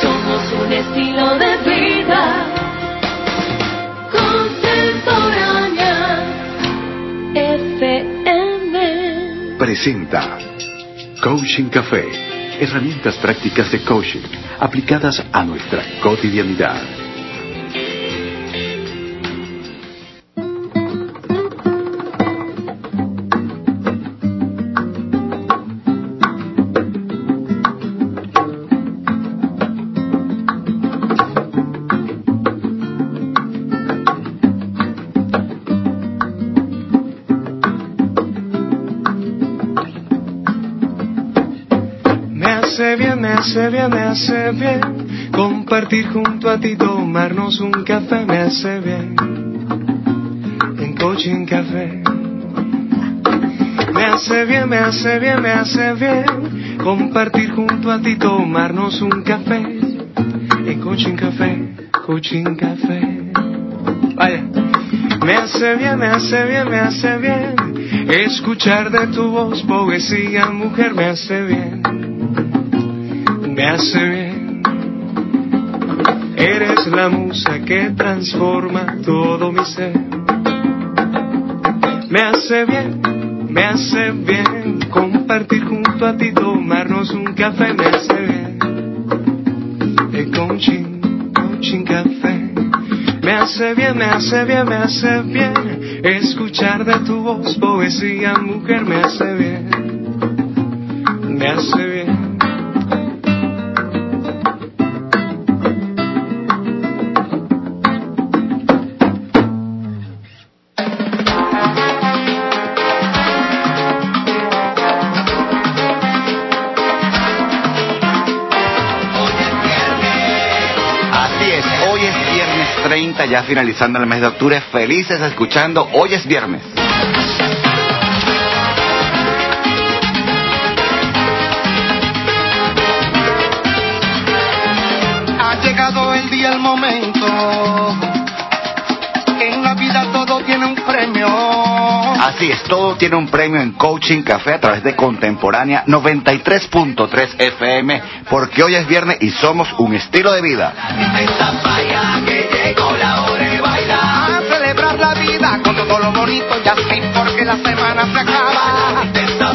Somos un estilo de vida contemporánea. FM presenta Coaching Café. Herramientas prácticas de coaching aplicadas a nuestra cotidianidad. Bien, me hace bien compartir junto a ti, tomarnos un café, me hace bien en Coaching Café. Me hace bien, me hace bien, me hace bien compartir junto a ti, tomarnos un café en Coaching Café, Coaching Café. Vaya. Me hace bien, me hace bien, me hace bien escuchar de tu voz poesía, mujer, me hace bien me hace bien. Eres la musa que transforma todo mi ser. Me hace bien, me hace bien compartir junto a ti, tomarnos un café, me hace bien. El coaching, coaching café. Me hace bien, me hace bien, me hace bien escuchar de tu voz poesía, mujer, me hace bien. Me hace bien. Ya finalizando el mes de octubre, felices escuchando Hoy es viernes. Ha llegado el día, el momento. En la vida todo tiene un premio. Así es, todo tiene un premio en Coaching Café a través de Contemporánea 93.3 FM, porque hoy es viernes y somos un estilo de vida. Ya así porque la semana se acaba.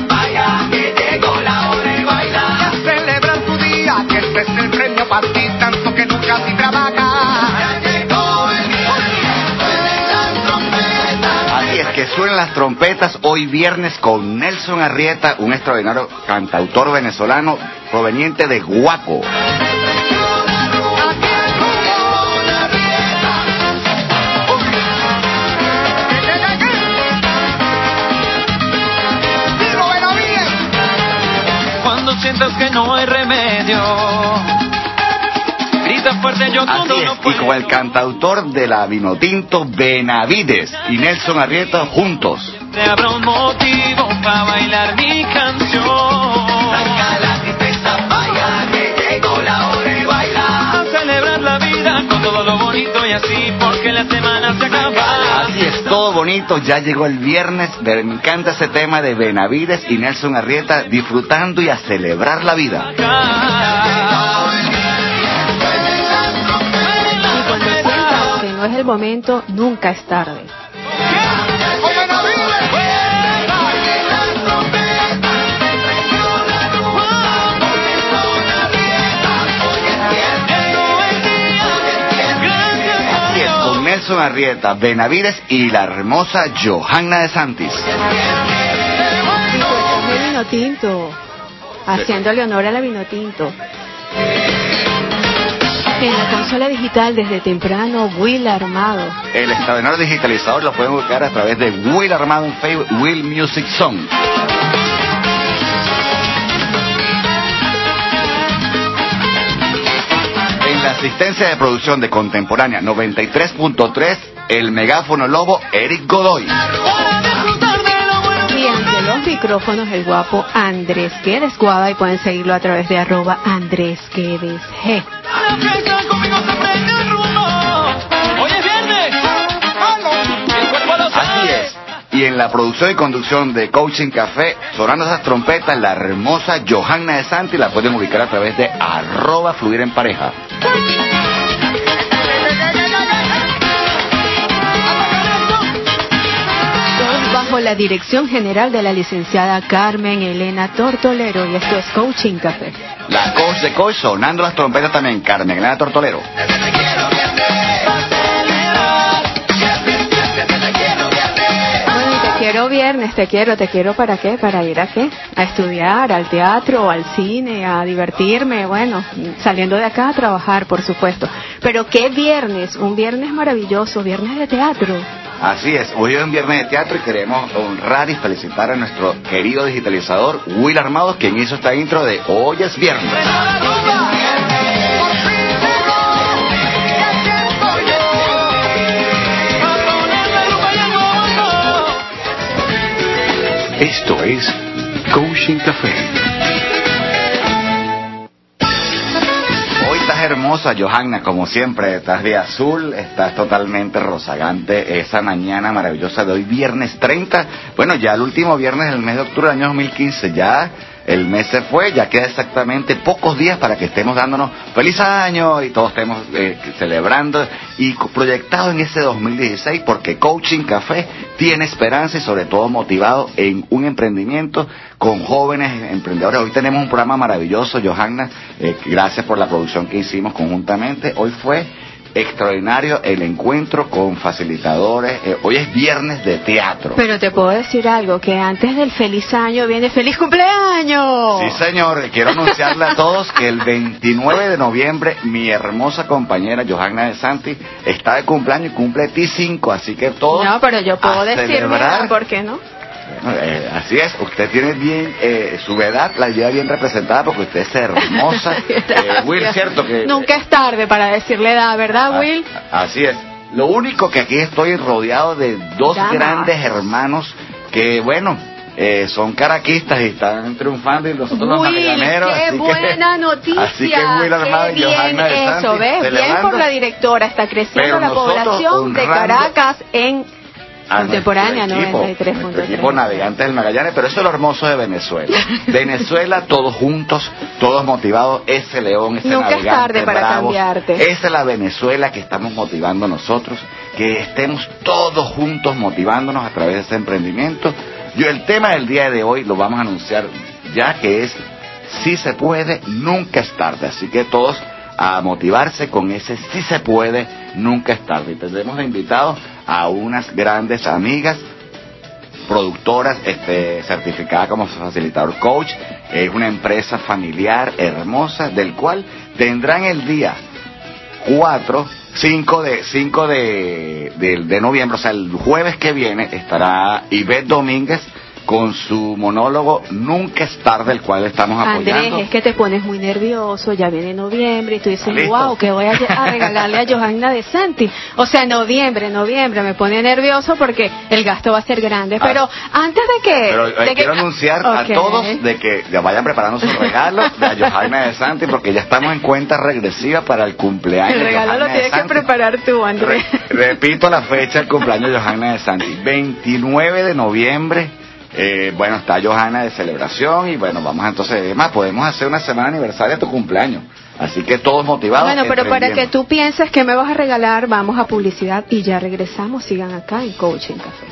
vaya que llegó la hora de bailar. Ya celebrar tu día, que este es el premio para ti, tanto que nunca sin trabajar. Ya llegó el día, Así es que suenan las trompetas hoy viernes con Nelson Arrieta, un extraordinario cantautor venezolano proveniente de Guaco. Sientas que no hay remedio. Grita fuerte, yo Así todo es, no puedo. y con el cantautor de la Vinotinto, Benavides y Nelson Arrieta juntos. Te habrá un motivo para bailar mi canción. Y así, porque la semana se acaba. Así es, todo bonito, ya llegó el viernes, me encanta ese tema de Benavides y Nelson Arrieta disfrutando y a celebrar la vida. Y cuando sientas que no es el momento, nunca es tarde. Es, con Nelson Arrieta, Benavides y la hermosa Johanna de Santis. Vino tinto, haciéndole honor a la vino tinto. En la consola digital desde temprano, Will Armado. El extraordinario digitalizador lo pueden buscar a través de Will Armado en Facebook, Will Music Song. Asistencia de producción de Contemporánea 93.3, el megáfono lobo Eric Godoy. Y ante los micrófonos el guapo Andrés Guedes Guada y pueden seguirlo a través de arroba Andrés Guedes G. Así es. Y en la producción y conducción de Coaching Café, sonando esas trompetas, la hermosa Johanna de Santi la pueden ubicar a través de arroba fluir en pareja. Bajo la dirección general de la licenciada Carmen Elena Tortolero y esto es Coaching Café. La coach de coach sonando las trompetas también, Carmen Elena Tortolero. Quiero viernes, te quiero, te quiero para qué, para ir a qué, a estudiar, al teatro, al cine, a divertirme, bueno, saliendo de acá a trabajar, por supuesto. Pero qué viernes, un viernes maravilloso, viernes de teatro. Así es, hoy es un viernes de teatro y queremos honrar y felicitar a nuestro querido digitalizador Will Armados, quien hizo esta intro de Hoy es viernes. Esto es Coaching Café. Hoy estás hermosa, Johanna, como siempre, estás de azul, estás totalmente rozagante esa mañana maravillosa de hoy, viernes 30. Bueno, ya el último viernes del mes de octubre del año 2015, ya el mes se fue, ya queda exactamente pocos días para que estemos dándonos feliz año y todos estemos eh, celebrando y proyectados en ese 2016 porque Coaching Café tiene esperanza y sobre todo motivado en un emprendimiento con jóvenes emprendedores. Hoy tenemos un programa maravilloso, Johanna, eh, gracias por la producción que hicimos conjuntamente. Hoy fue extraordinario el encuentro con facilitadores. Eh, hoy es viernes de teatro. Pero te puedo decir algo, que antes del feliz año viene feliz cumpleaños. Sí, señor. Quiero anunciarle a todos que el 29 de noviembre mi hermosa compañera Johanna de Santi está de cumpleaños y cumple T5, así que todos No, pero yo puedo celebrar. ¿por qué no? Bueno, eh, así es, usted tiene bien, eh, su edad la lleva bien representada porque usted es hermosa. Eh, Will, cierto que... Nunca es tarde para decirle edad, ¿verdad, Ah, Will? Así es. Lo único que aquí estoy rodeado de dos grandes hermanos que, bueno, eh, son caraquistas y están triunfando y nosotros los magallaneros. qué así que- buena noticia. Así que Will Armado qué y bien Johanna de eso, ¿ves? Bien por la directora, está creciendo la población de Caracas en contemporánea nuestro equipo, nuestro equipo 93.3. Navegantes del Magallanes, pero eso es lo hermoso de Venezuela. Venezuela, todos juntos, todos motivados, ese león, ese Nunca es navegante tarde para bravo. cambiarte. Esa es la Venezuela que estamos motivando nosotros, que estemos todos juntos motivándonos a través de ese emprendimiento. Yo el tema del día de hoy lo vamos a anunciar ya que es si se puede, nunca es tarde. Así que todos a motivarse con ese si se puede, nunca es tarde. Y tendremos de invitados a unas grandes amigas productoras este, certificada como facilitador coach. Es una empresa familiar hermosa del cual tendrán el día 4, 5 de, 5 de, de, de noviembre, o sea, el jueves que viene estará Ivette Domínguez con su monólogo Nunca es tarde, el cual estamos apoyando. Andrés, es que te pones muy nervioso, ya viene noviembre y tú dices, Listo. wow, que voy a, a regalarle a Johanna de Santi. O sea, noviembre, noviembre, me pone nervioso porque el gasto va a ser grande. Ah. Pero antes de que... Pero eh, de que- quiero anunciar a todos de que ya vayan preparando sus regalos de a Johanna de Santi porque ya estamos en cuenta regresiva para el cumpleaños. El de regalo lo Johanna de tienes que preparar tú, Andrés. Re- repito la fecha del cumpleaños de Johanna de Santi, 29 de noviembre. Eh, bueno, está Johanna de celebración y bueno, vamos entonces, además podemos hacer una semana aniversaria de tu cumpleaños. Así que todos motivados. Bueno, pero para que tú pienses que me vas a regalar, vamos a publicidad y ya regresamos. Sigan acá en Coaching Café.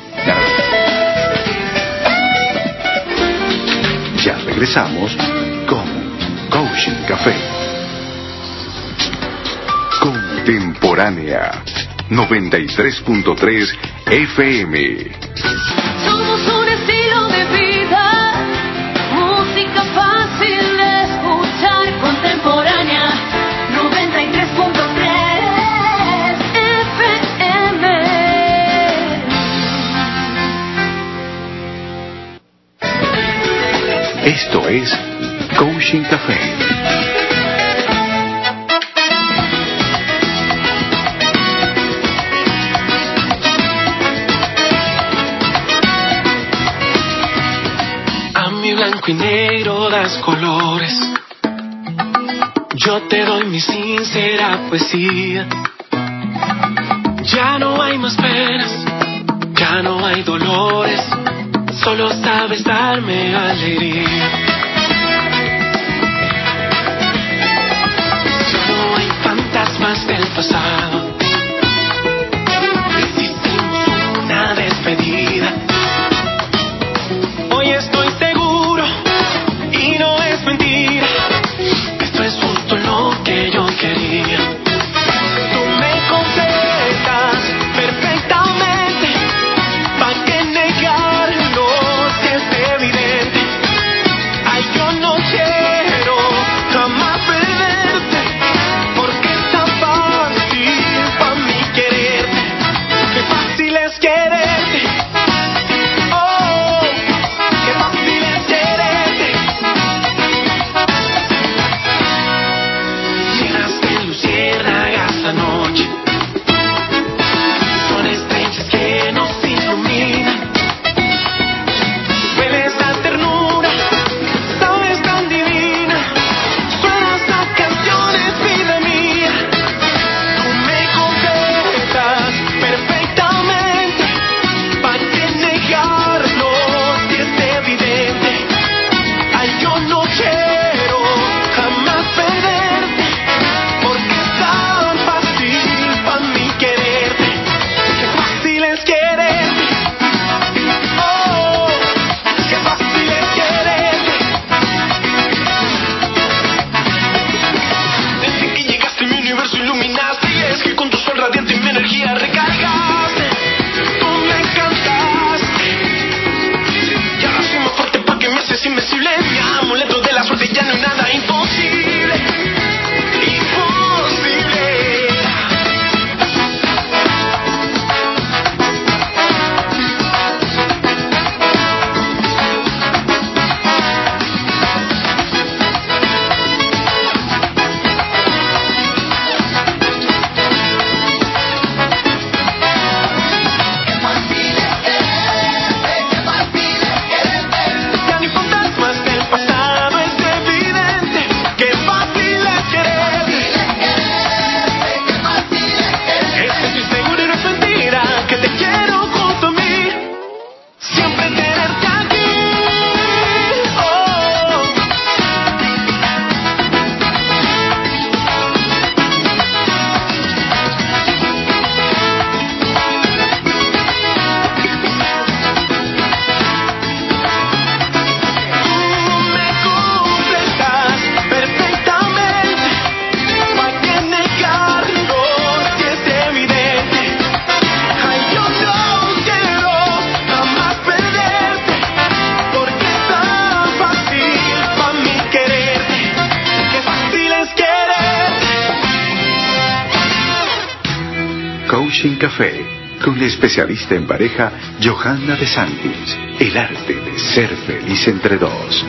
Ya regresamos con Coaching Café. Contemporánea 93.3 FM. Somos un Esto es Coaching Café. Blanco y negro das colores. Yo te doy mi sincera poesía. Ya no hay más penas, ya no hay dolores, solo sabes darme alegría. Coaching Café con la especialista en pareja Johanna de Santis. El arte de ser feliz entre dos.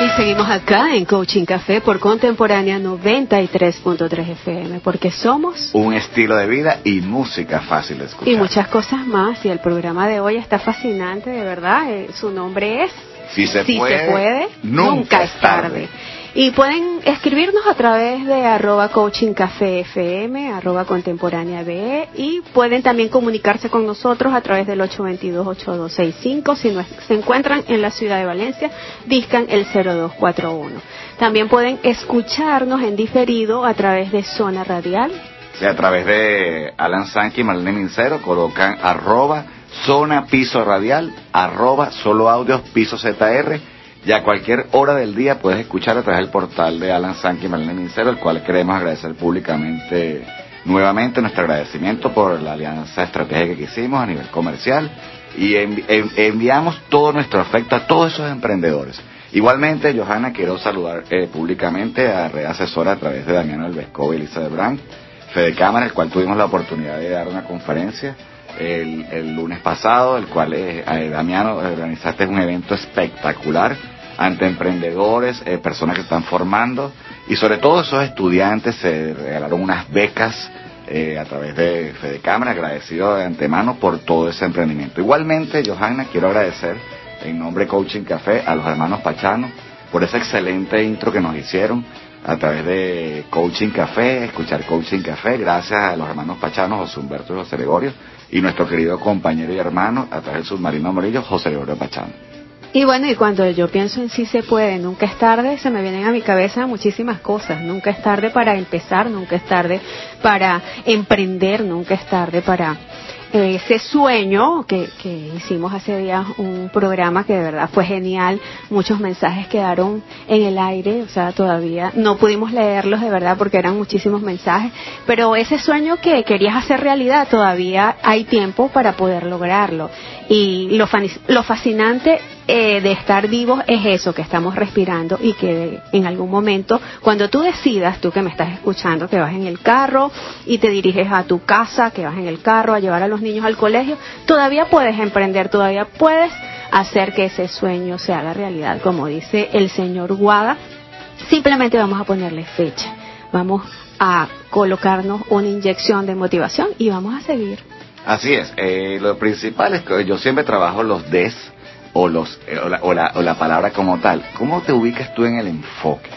Y seguimos acá en Coaching Café por Contemporánea 93.3 FM, porque somos Un estilo de vida y música fácil de escuchar. y muchas cosas más. Y el programa de hoy está fascinante, de verdad. Eh, su nombre es Si se Si puede, se puede, nunca es tarde. Y pueden escribirnos a través de arroba coaching café FM, arroba contemporánea BE, y pueden también comunicarse con nosotros a través del 822-8265. Si no se encuentran en la ciudad de Valencia, discan el 0241. También pueden escucharnos en diferido a través de Zona Radial. Sí, a través de Alan Sanki y Marlene Mincero colocan arroba zona piso radial, arroba solo audios piso ZR y a cualquier hora del día puedes escuchar a través del portal de Alan Sanki y Marlene Mincero, el cual queremos agradecer públicamente nuevamente nuestro agradecimiento por la alianza estratégica que hicimos a nivel comercial y envi- en- enviamos todo nuestro afecto a todos esos emprendedores. Igualmente, Johanna, quiero saludar eh, públicamente a Red Asesora a través de Damiano Elvescoba y Elizabeth Brandt, Fede Cámara, el cual tuvimos la oportunidad de dar una conferencia el, el lunes pasado, el cual eh, eh, Damiano organizaste un evento espectacular ante emprendedores, eh, personas que están formando y sobre todo esos estudiantes se regalaron unas becas eh, a través de Fede Cámara, agradecido de antemano por todo ese emprendimiento. Igualmente, Johanna, quiero agradecer en nombre de Coaching Café a los hermanos Pachano por ese excelente intro que nos hicieron a través de Coaching Café, escuchar Coaching Café, gracias a los hermanos Pachano, José Humberto y José Gregorio, y nuestro querido compañero y hermano a través del submarino amarillo, José Gregorio Pachano. Y bueno, y cuando yo pienso en sí se puede, nunca es tarde, se me vienen a mi cabeza muchísimas cosas. Nunca es tarde para empezar, nunca es tarde para emprender, nunca es tarde para eh, ese sueño que, que hicimos hace días un programa que de verdad fue genial, muchos mensajes quedaron en el aire, o sea, todavía no pudimos leerlos de verdad porque eran muchísimos mensajes, pero ese sueño que querías hacer realidad todavía hay tiempo para poder lograrlo. Y lo, lo fascinante eh, de estar vivos es eso, que estamos respirando y que en algún momento, cuando tú decidas, tú que me estás escuchando, que vas en el carro y te diriges a tu casa, que vas en el carro a llevar a los niños al colegio, todavía puedes emprender, todavía puedes hacer que ese sueño se haga realidad, como dice el señor Guada. Simplemente vamos a ponerle fecha, vamos a colocarnos una inyección de motivación y vamos a seguir. Así es, eh, lo principal es que yo siempre trabajo los des o, los, eh, o, la, o, la, o la palabra como tal. ¿Cómo te ubicas tú en el enfoque?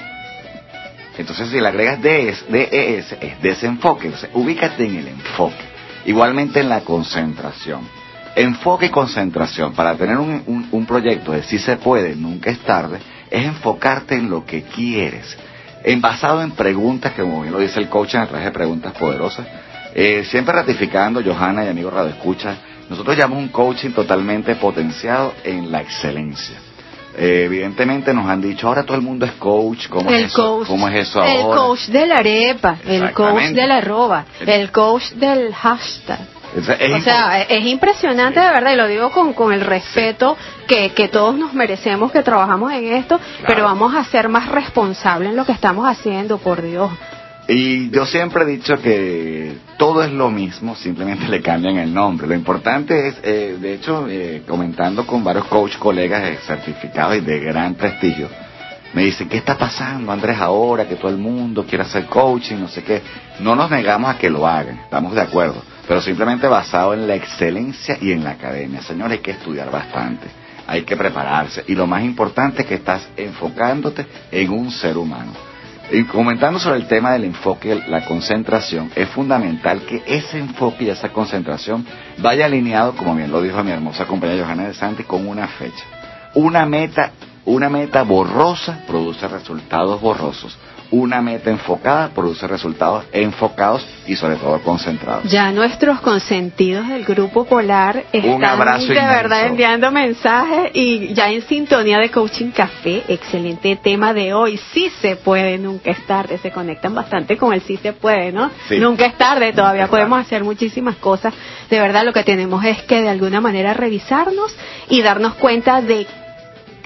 Entonces, si le agregas DES, DES, es desenfoque. Entonces, ubícate en el enfoque. Igualmente en la concentración. Enfoque y concentración. Para tener un, un, un proyecto de si se puede, nunca es tarde, es enfocarte en lo que quieres. En, basado en preguntas, que como bien lo dice el coach a través de preguntas poderosas, eh, siempre ratificando, Johanna y amigos Radio Escucha, nosotros llamamos un coaching totalmente potenciado en la excelencia. Eh, evidentemente nos han dicho, ahora todo el mundo es coach, ¿cómo, el es, eso? coach, ¿Cómo es eso el ahora? coach de la arepa, el coach de la arroba, el coach del hashtag. Es- es o sea, es impresionante de verdad, y lo digo con, con el respeto que, que todos nos merecemos que trabajamos en esto, pero vamos a ser más responsables en lo que estamos haciendo, por Dios. Y yo siempre he dicho que todo es lo mismo, simplemente le cambian el nombre. Lo importante es, eh, de hecho, eh, comentando con varios coach colegas eh, certificados y de gran prestigio, me dicen, ¿qué está pasando, Andrés, ahora que todo el mundo quiere hacer coaching, no sé qué? No nos negamos a que lo hagan, estamos de acuerdo, pero simplemente basado en la excelencia y en la academia. Señor, hay que estudiar bastante, hay que prepararse y lo más importante es que estás enfocándote en un ser humano. Y comentando sobre el tema del enfoque, la concentración, es fundamental que ese enfoque y esa concentración vaya alineado, como bien lo dijo mi hermosa compañera Johanna de Santi, con una fecha. Una meta, una meta borrosa produce resultados borrosos. Una meta enfocada produce resultados enfocados y sobre todo concentrados. Ya nuestros consentidos del Grupo Polar están abrazo de inmenso. verdad enviando mensajes y ya en sintonía de Coaching Café, excelente tema de hoy. Sí se puede, nunca es tarde. Se conectan bastante con el sí se puede, ¿no? Sí. Nunca es tarde, todavía es podemos tarde. hacer muchísimas cosas. De verdad lo que tenemos es que de alguna manera revisarnos y darnos cuenta de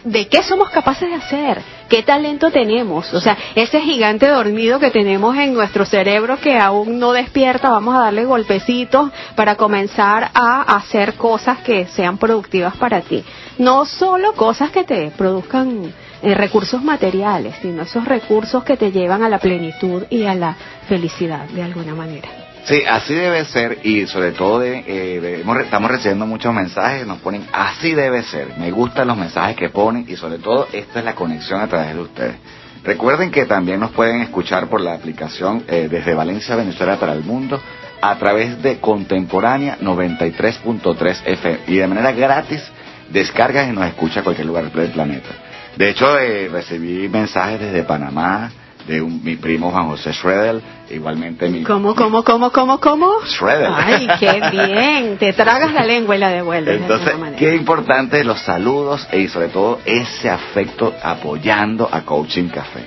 de qué somos capaces de hacer, qué talento tenemos, o sea, ese gigante dormido que tenemos en nuestro cerebro que aún no despierta, vamos a darle golpecitos para comenzar a hacer cosas que sean productivas para ti. No solo cosas que te produzcan eh, recursos materiales, sino esos recursos que te llevan a la plenitud y a la felicidad de alguna manera. Sí, así debe ser y sobre todo de, eh, estamos recibiendo muchos mensajes, nos ponen así debe ser. Me gustan los mensajes que ponen y sobre todo esta es la conexión a través de ustedes. Recuerden que también nos pueden escuchar por la aplicación eh, desde Valencia, Venezuela para el mundo a través de Contemporánea 93.3 FM y de manera gratis descargas y nos escucha cualquier lugar del planeta. De hecho, eh, recibí mensajes desde Panamá de un- mi primo Juan José Schroeder, igualmente mi ¿Cómo, cómo, cómo, cómo, cómo? Shredder. Ay, qué bien. Te tragas la lengua y la devuelves. de Entonces, manera. qué importante los saludos y sobre todo ese afecto apoyando a Coaching Café.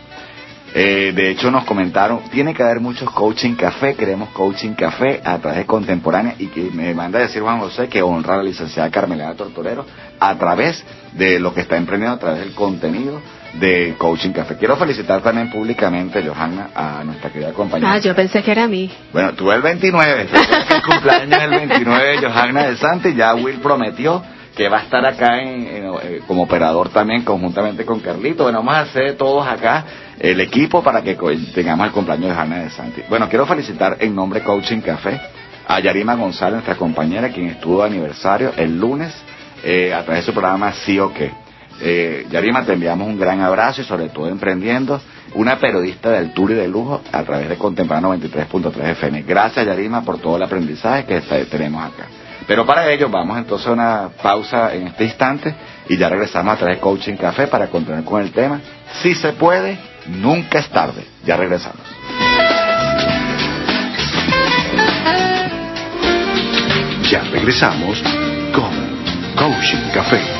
Eh, de hecho, nos comentaron, tiene que haber muchos Coaching Café, queremos Coaching Café a través de Contemporánea y que me manda a decir Juan José que honra a la licenciada Carmelina Tortorero a través de lo que está emprendiendo, a través del contenido de Coaching Café. Quiero felicitar también públicamente, Johanna, a nuestra querida compañera. Ah, yo pensé que era a mí. Bueno, tuve el 29, recuerda que el cumpleaños el 29 de Johanna de Santi, ya Will prometió que va a estar acá en, en- eh, como operador también conjuntamente con Carlito. Bueno, vamos a hacer todos acá el equipo para que tengamos el cumpleaños de Jana de Santi. Bueno, quiero felicitar en nombre de Coaching Café a Yarima González, nuestra compañera, quien estuvo de aniversario el lunes eh, a través de su programa Sí o qué. Eh, Yarima, te enviamos un gran abrazo y sobre todo emprendiendo, una periodista de altura y de lujo a través de Contemporáneo 93.3 FM. Gracias Yarima por todo el aprendizaje que tenemos acá. Pero para ello vamos entonces a una pausa en este instante y ya regresamos a través de Coaching Café para continuar con el tema. Si se puede, nunca es tarde. Ya regresamos. Ya regresamos con Coaching Café.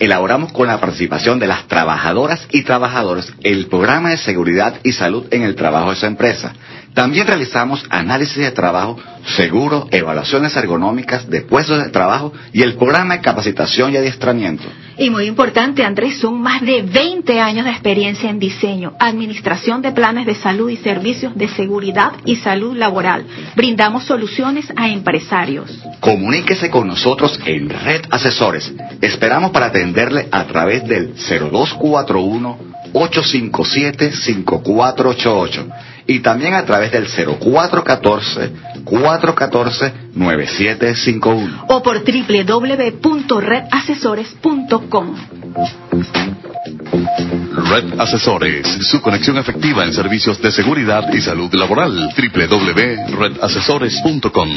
Elaboramos con la participación de las trabajadoras y trabajadores el programa de seguridad y salud en el trabajo de su empresa. También realizamos análisis de trabajo, seguro, evaluaciones ergonómicas de puestos de trabajo y el programa de capacitación y adiestramiento. Y muy importante, Andrés, son más de 20 años de experiencia en diseño, administración de planes de salud y servicios de seguridad y salud laboral. Brindamos soluciones a empresarios. Comuníquese con nosotros en Red Asesores. Esperamos para atenderle a través del 0241 857-5488 y también a través del 0414-414-9751. o por www.redasesores.com. Red Asesores, su conexión efectiva en servicios de seguridad y salud laboral. www.redasesores.com.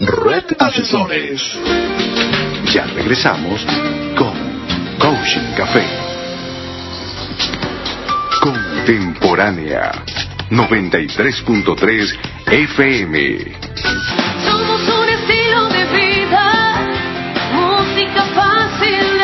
Red Asesores. Ya regresamos con Coaching Café. Contemporánea 93.3 FM. Somos un estilo de vida, música fácil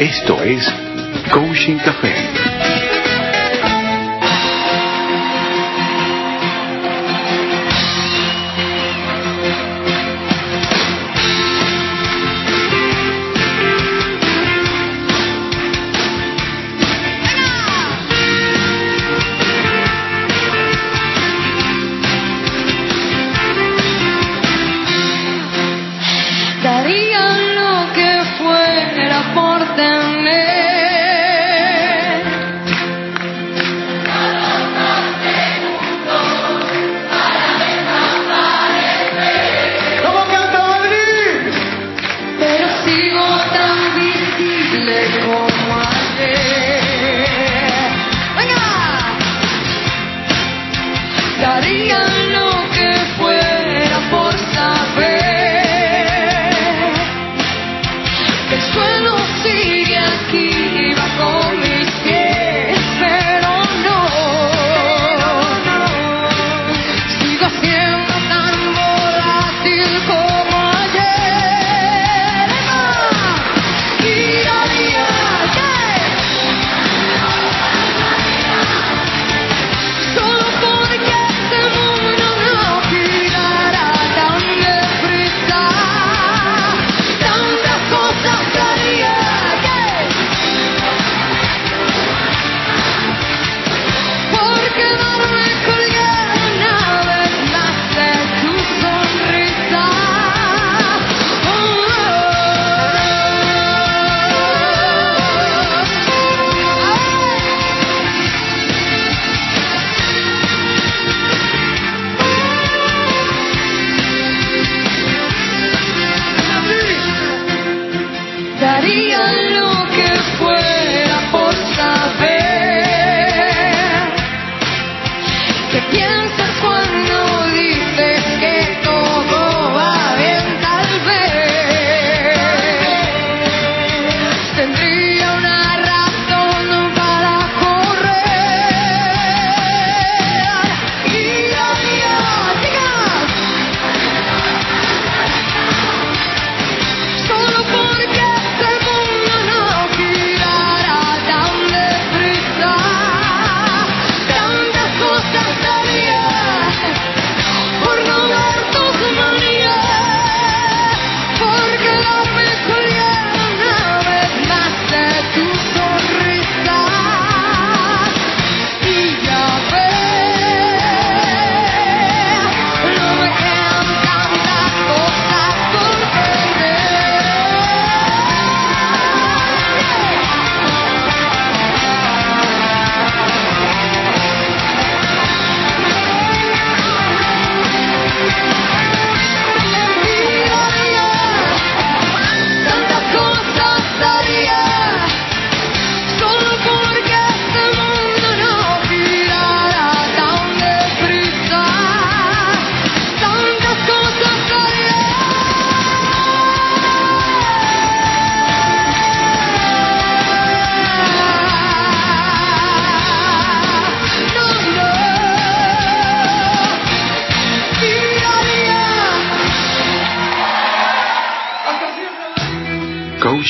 Esto es Coaching Café.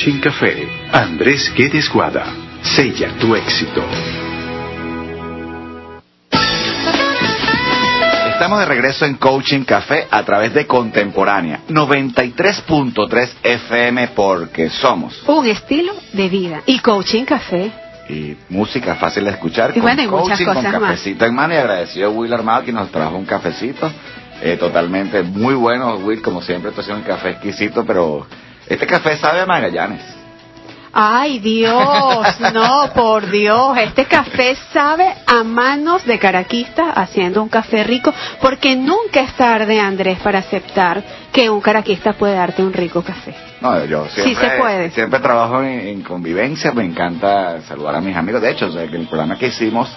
Coaching Café. Andrés Guedes Guada. Sella tu éxito. Estamos de regreso en Coaching Café a través de Contemporánea 93.3 FM porque somos. Un estilo de vida. Y Coaching Café. y música fácil de escuchar. Y con bueno, y muchas coaching, con cosas más. cafecito en mano y agradecido a Will Armado que nos trajo un cafecito. eh, totalmente muy bueno, Will, como siempre, tú haces un café exquisito, pero este café sabe a Magallanes. Ay, Dios, no, por Dios, este café sabe a manos de caraquista haciendo un café rico, porque nunca es tarde, Andrés, para aceptar que un caraquista puede darte un rico café. No, yo Sí siempre, se puede. siempre trabajo en, en convivencia, me encanta saludar a mis amigos. De hecho, el programa que hicimos,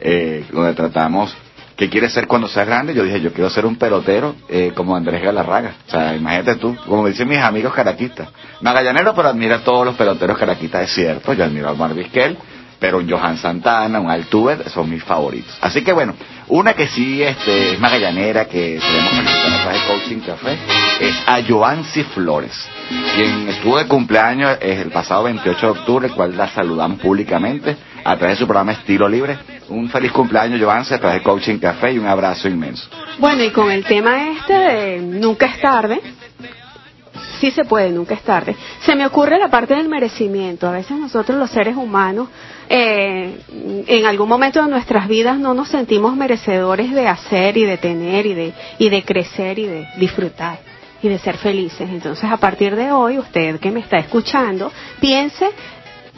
eh, donde tratamos qué quieres ser cuando seas grande, yo dije, yo quiero ser un pelotero eh, como Andrés Galarraga. O sea, imagínate tú, como dicen mis amigos caraquistas. Magallanero, pero admira a todos los peloteros caraquistas, es cierto. Yo admiro a Omar Vizquel, pero un Johan Santana, un Altuve, son mis favoritos. Así que bueno, una que sí este, es magallanera, que tenemos felicitar a través de Coaching Café, es a Joancy Flores, quien estuvo de cumpleaños eh, el pasado 28 de octubre, el cual la saludamos públicamente a través de su programa Estilo Libre. Un feliz cumpleaños, Joancy, a través de Coaching Café y un abrazo inmenso. Bueno, y con el tema este de nunca es tarde, sí se puede, nunca es tarde, se me ocurre la parte del merecimiento. A veces nosotros los seres humanos, eh, en algún momento de nuestras vidas no nos sentimos merecedores de hacer y de tener y de, y de crecer y de disfrutar y de ser felices. Entonces, a partir de hoy, usted que me está escuchando, piense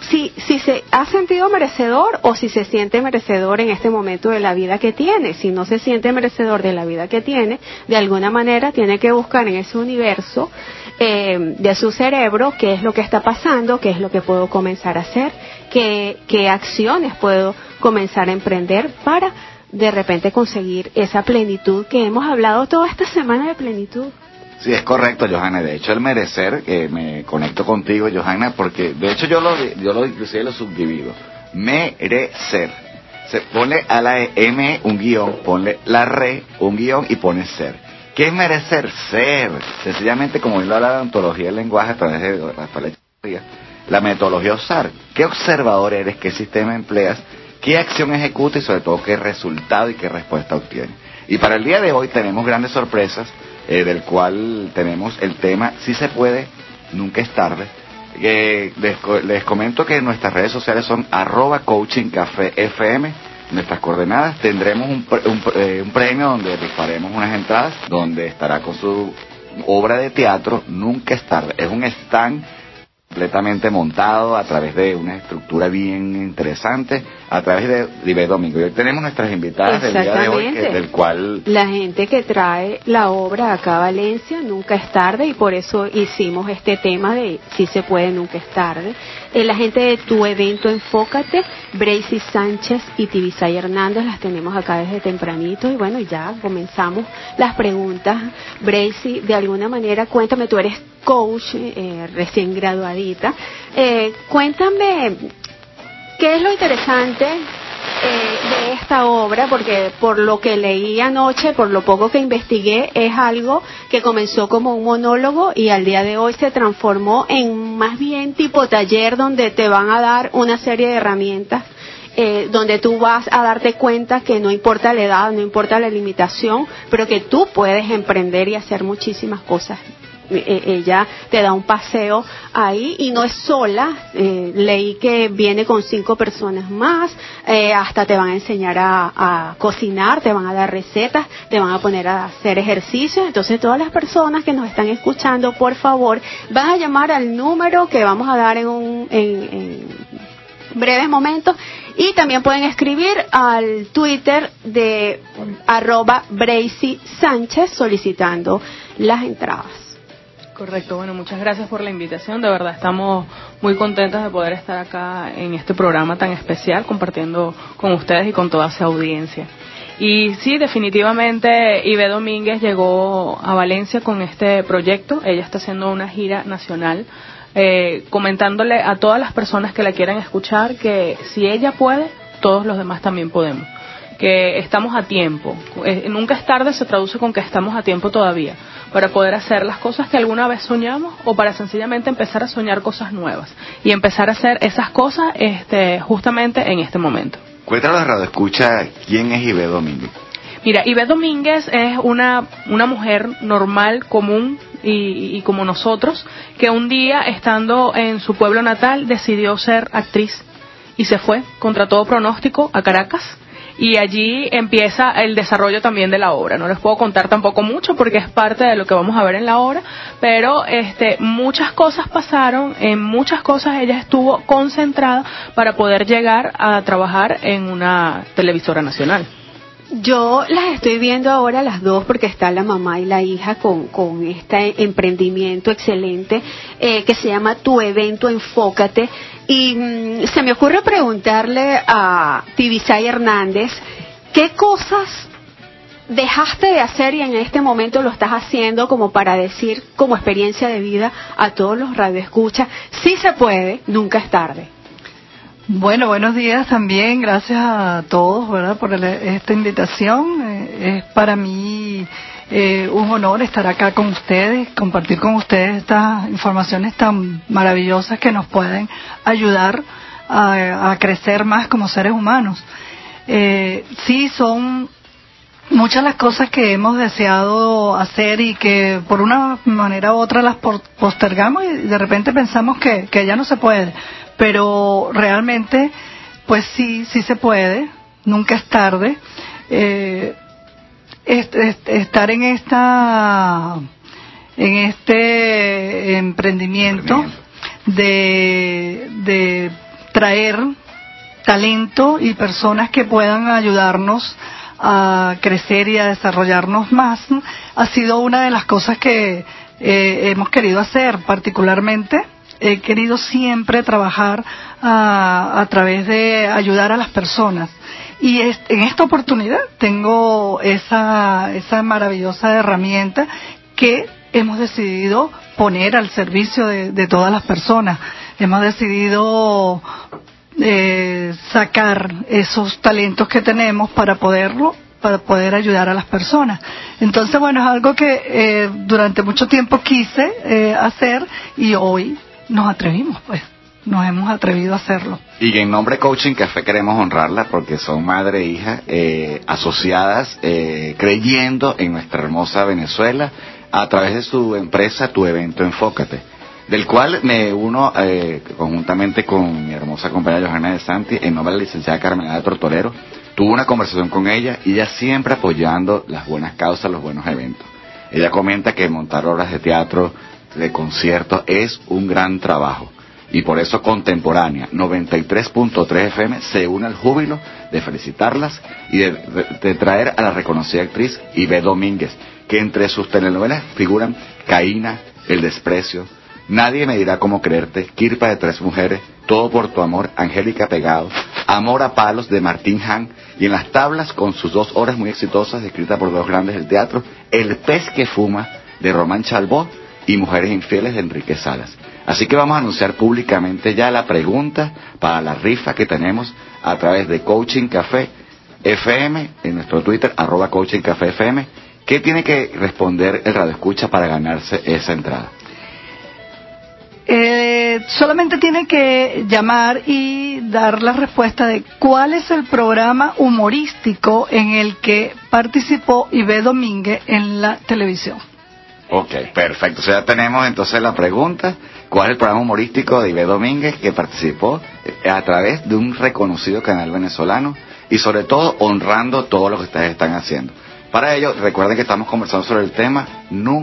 si, si se ha sentido merecedor o si se siente merecedor en este momento de la vida que tiene. Si no se siente merecedor de la vida que tiene, de alguna manera tiene que buscar en ese universo eh, de su cerebro qué es lo que está pasando, qué es lo que puedo comenzar a hacer, qué, qué acciones puedo comenzar a emprender para de repente conseguir esa plenitud que hemos hablado toda esta semana de plenitud. Sí, es correcto, Johanna. De hecho, el merecer, que me conecto contigo, Johanna, porque de hecho yo lo, yo lo inclusive lo subdivido. Merecer. Se pone a la M un guion, ponle la re un guion y pone ser. ¿Qué es merecer? Ser. Sencillamente, como lo habla la ontología del lenguaje a través de Rafael la metodología usar. ¿Qué observador eres? ¿Qué sistema empleas? ¿Qué acción ejecutas y sobre todo qué resultado y qué respuesta obtienes? Y para el día de hoy tenemos grandes sorpresas, eh, del cual tenemos el tema Si se puede, nunca es tarde. Eh, les, co- les comento que nuestras redes sociales son arroba coaching café FM. Nuestras coordenadas tendremos un, un eh, un premio donde rifaremos unas entradas, donde estará con su obra de teatro Nunca es tarde. Es un stand completamente montado a través de una estructura bien interesante, a través de Libre Domingo. Y hoy tenemos nuestras invitadas del día de hoy, que- del cual La gente que trae la obra acá a Valencia nunca es tarde y por eso hicimos este tema de si se puede, nunca es tarde. Eh, la gente de tu evento Enfócate, Bracy Sánchez y Tibisay Hernández las tenemos acá desde tempranito y bueno, ya comenzamos las preguntas. Bracy, de alguna manera, cuéntame, tú eres coach eh, recién graduadita. Eh, cuéntame ¿Qué es lo interesante eh, de esta obra? Porque por lo que leí anoche, por lo poco que investigué, es algo que comenzó como un monólogo y al día de hoy se transformó en más bien tipo taller donde te van a dar una serie de herramientas. eh, donde tú vas a darte cuenta que no importa la edad, no importa la limitación, pero que tú puedes emprender y hacer muchísimas cosas ella te da un paseo ahí y no es sola, eh, leí que viene con cinco personas más, eh, hasta te van a enseñar a, cocinar, te van a dar recetas, te van a poner a hacer ejercicios, entonces todas las personas que nos están escuchando, por favor, van a llamar al número que vamos a dar en un... En breves momentos. Y también pueden escribir al Twitter de arroba Bracy Sánchez solicitando las entradas. Correcto, bueno, muchas gracias por la invitación. De verdad, estamos muy contentos de poder estar acá en este programa tan especial, compartiendo con ustedes y con toda esa audiencia. Y sí, definitivamente, Ibe Domínguez llegó a Valencia con este proyecto. Ella está haciendo una gira nacional, eh, comentándole a todas las personas que la quieran escuchar que si ella puede, todos los demás también podemos. Que estamos a tiempo. Eh, nunca es tarde se traduce con que estamos a tiempo todavía para poder hacer las cosas que alguna vez soñamos o para sencillamente empezar a soñar cosas nuevas y empezar a hacer esas cosas este, justamente en este momento. Cuéntanos la radio, escucha quién es Ibe Domínguez. Mira, Ibe Domínguez es una, una mujer normal, común y, y como nosotros, que un día, estando en su pueblo natal, decidió ser actriz y se fue contra todo pronóstico a Caracas y allí empieza el desarrollo también de la obra. No les puedo contar tampoco mucho porque es parte de lo que vamos a ver en la obra, pero este, muchas cosas pasaron, en muchas cosas ella estuvo concentrada para poder llegar a trabajar en una televisora nacional. Yo las estoy viendo ahora las dos porque está la mamá y la hija con, con este emprendimiento excelente eh, que se llama Tu Evento Enfócate. Y mm, se me ocurre preguntarle a Tibisay Hernández, ¿qué cosas dejaste de hacer y en este momento lo estás haciendo como para decir como experiencia de vida a todos los radioescuchas? Sí se puede, nunca es tarde. Bueno, buenos días también. Gracias a todos, ¿verdad? Por el- esta invitación. Eh, es para mí eh, un honor estar acá con ustedes, compartir con ustedes estas informaciones tan maravillosas que nos pueden ayudar a, a crecer más como seres humanos. Eh, sí, son muchas las cosas que hemos deseado hacer y que por una manera u otra las postergamos y de repente pensamos que, que ya no se puede. Pero realmente, pues sí, sí se puede, nunca es tarde. Eh, estar en esta en este emprendimiento de, de traer talento y personas que puedan ayudarnos a crecer y a desarrollarnos más ha sido una de las cosas que eh, hemos querido hacer. Particularmente he querido siempre trabajar a, a través de ayudar a las personas y en esta oportunidad tengo esa, esa maravillosa herramienta que hemos decidido poner al servicio de, de todas las personas. Hemos decidido eh, sacar esos talentos que tenemos para poderlo para poder ayudar a las personas. Entonces, bueno, es algo que eh, durante mucho tiempo quise eh, hacer y hoy nos atrevimos, pues, nos hemos atrevido a hacerlo. Y en nombre Coaching Café queremos honrarla porque son madre e hija eh, asociadas, eh, creyendo en nuestra hermosa Venezuela a través de su empresa Tu Evento Enfócate, del cual me uno eh, conjuntamente con mi hermosa compañera Johanna de Santi, en nombre de la licenciada Carmelada de Tortolero, tuve una conversación con ella y ella siempre apoyando las buenas causas, los buenos eventos. Ella comenta que montar obras de teatro, de conciertos, es un gran trabajo. Y por eso Contemporánea 93.3 FM se une al júbilo de felicitarlas y de, traer a la reconocida actriz Ibe Domínguez, que entre sus telenovelas figuran Caína, El Desprecio, Nadie me dirá cómo creerte, Kirpa de tres mujeres, Todo por tu amor, Angélica Pegado, Amor a palos de Martín Han y en las tablas con sus dos obras muy exitosas escritas por dos grandes del teatro, El pez que fuma de Román Chalbó y Mujeres infieles de Enrique Salas. Así que vamos a anunciar públicamente ya la pregunta para la rifa que tenemos a través de Coaching Café FM en nuestro Twitter arroba Coaching Café FM. ¿Qué tiene que responder el radio escucha para ganarse esa entrada? Eh, solamente tiene que llamar y dar la respuesta de cuál es el programa humorístico en el que participó Ibe Domínguez en la televisión. Ok, perfecto. O sea, ya tenemos entonces la pregunta. ¿Cuál es el programa humorístico de Ibe Domínguez que participó eh, a través de un reconocido canal venezolano y sobre todo honrando todo lo que ustedes están haciendo? Para ello, recuerden que estamos conversando sobre el tema,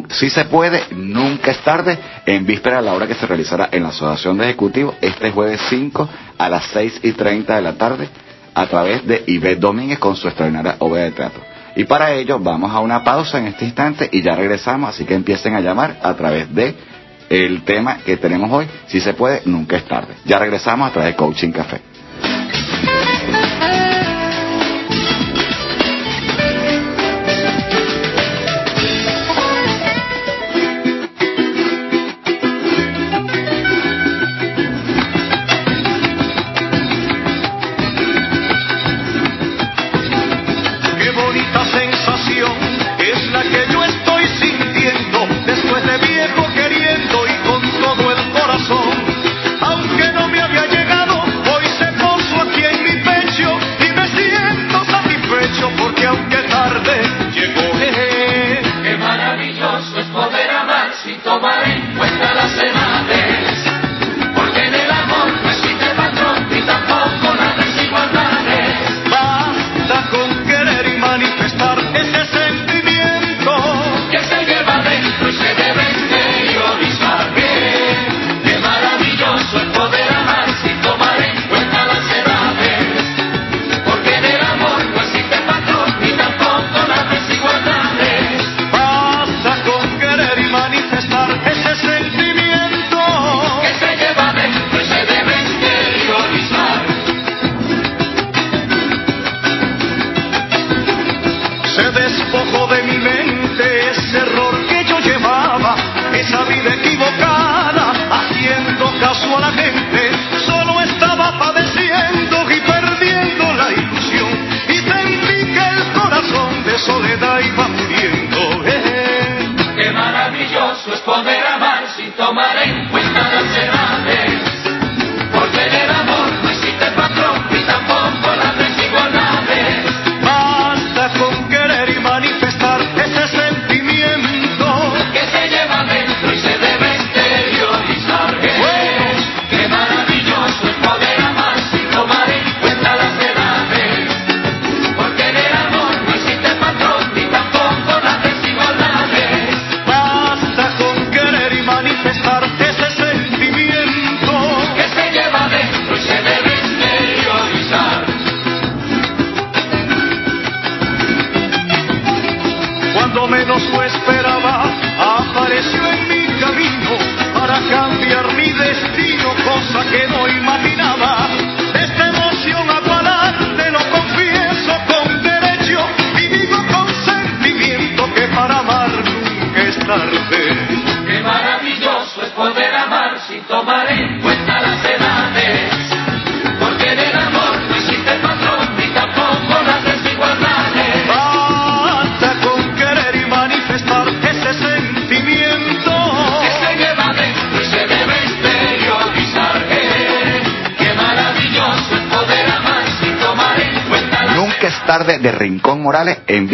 si se puede, nunca es tarde, en víspera de la hora que se realizará en la Asociación de Ejecutivos este jueves 5 a las 6 y 30 de la tarde a través de Ivette Domínguez con su extraordinaria obra de teatro. Y para ello vamos a una pausa en este instante y ya regresamos, así que empiecen a llamar a través de el tema que tenemos hoy, si se puede, nunca es tarde. Ya regresamos a través de Coaching Café.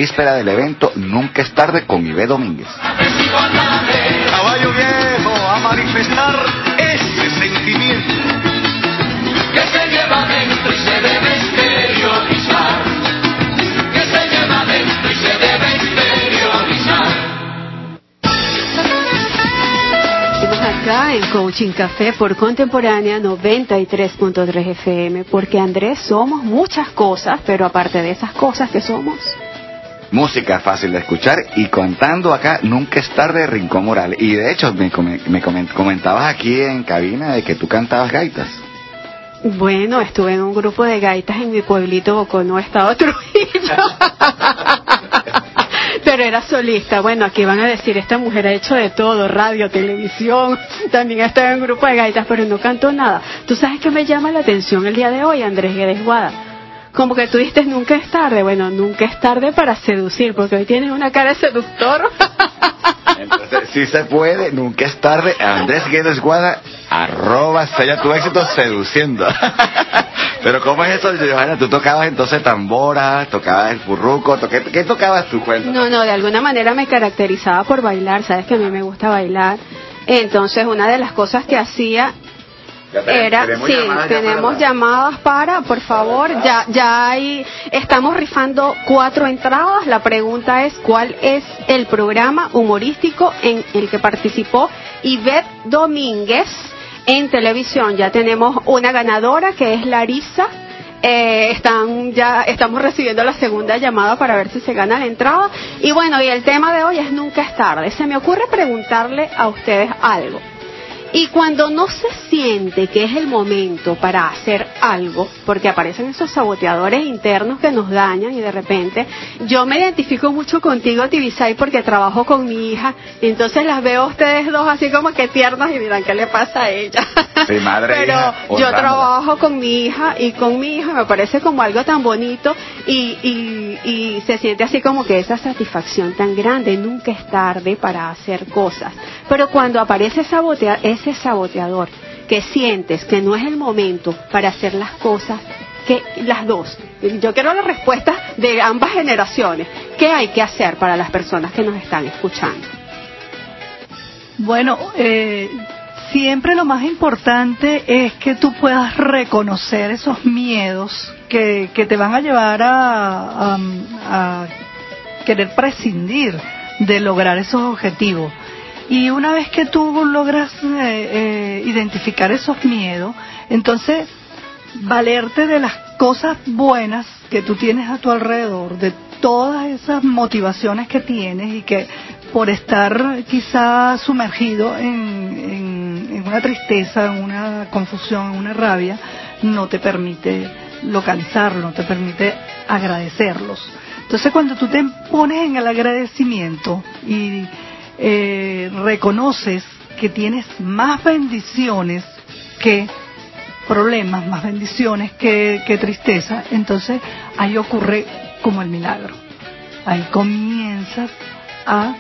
Víspera del evento Nunca es tarde con Ibe Domínguez. Caballo viejo a manifestar ese sentimiento. Que se lleva dentro y se debe exteriorizar. Que se lleva dentro y se debe exteriorizar. Acá en Coaching Café por Contemporánea 93.3 FM, porque Andrés somos muchas cosas, pero aparte de esas cosas que somos, Música fácil de escuchar y contando acá Nunca es tarde de Rincón Morales. Y de hecho me, me comen- comentabas aquí en cabina de que tú cantabas gaitas. bueno, estuve en un grupo de gaitas en mi pueblito Boconó, Estado Trujillo. Pero era solista. Bueno, aquí van a decir, esta mujer ha hecho de todo, radio, televisión. También ha estado en un grupo de gaitas, pero no cantó nada. ¿Tú sabes qué me llama la atención el día de hoy, Andrés Guedes Guada? Como que tú dices, nunca es tarde. Bueno, nunca es tarde para seducir, porque hoy tienes una cara de seductor. Entonces, si se puede, nunca es tarde. Andrés Guedes Guada, arroba, sella tu éxito seduciendo. Pero ¿cómo es eso, Johanna? Tú tocabas entonces tambora, tocabas el furruco, to- ¿qué, qué tocabas tú, cuenta? No, no, de alguna manera me caracterizaba por bailar, sabes que a mí me gusta bailar. Entonces, una de las cosas que hacía era, tenemos sí, llamadas tenemos llamadas para, por favor, ya, ya hay, estamos rifando cuatro entradas. La pregunta es, ¿cuál es el programa humorístico en el que participó Ivette Domínguez en televisión? Ya tenemos una ganadora que es Larisa. Eh, están ya estamos recibiendo la segunda llamada para ver si se gana la entrada y bueno y el tema de hoy es nunca es tarde se me ocurre preguntarle a ustedes algo y cuando no se siente que es el momento para hacer algo, porque aparecen esos saboteadores internos que nos dañan y de repente, yo me identifico mucho contigo, Tibisay, porque trabajo con mi hija, y entonces las veo a ustedes dos así como que tiernos y dirán, ¿qué le pasa a ella? Sí, madre, Pero hija, yo trabajo con mi hija y con mi hija me parece como algo tan bonito y, y, y se siente así como que esa satisfacción tan grande, nunca es tarde para hacer cosas. Pero cuando aparece sabotea- ese saboteador que sientes que no es el momento para hacer las cosas, que las dos, yo quiero la respuesta de ambas generaciones, ¿qué hay que hacer para las personas que nos están escuchando? Bueno, eh, siempre lo más importante es que tú puedas reconocer esos miedos que, que te van a llevar a, a- a querer prescindir de lograr esos objetivos. Y una vez que tú logras eh, eh, identificar esos miedos, entonces valerte de las cosas buenas que tú tienes a tu alrededor, de todas esas motivaciones que tienes y que por estar quizá sumergido en, en- una tristeza, en una confusión, en una rabia, no te permite localizarlo, te permite agradecerlos. Entonces cuando tú te pones en el agradecimiento y eh, reconoces que tienes más bendiciones que problemas, más bendiciones que, tristeza. Entonces ahí ocurre como el milagro. Ahí comienzas a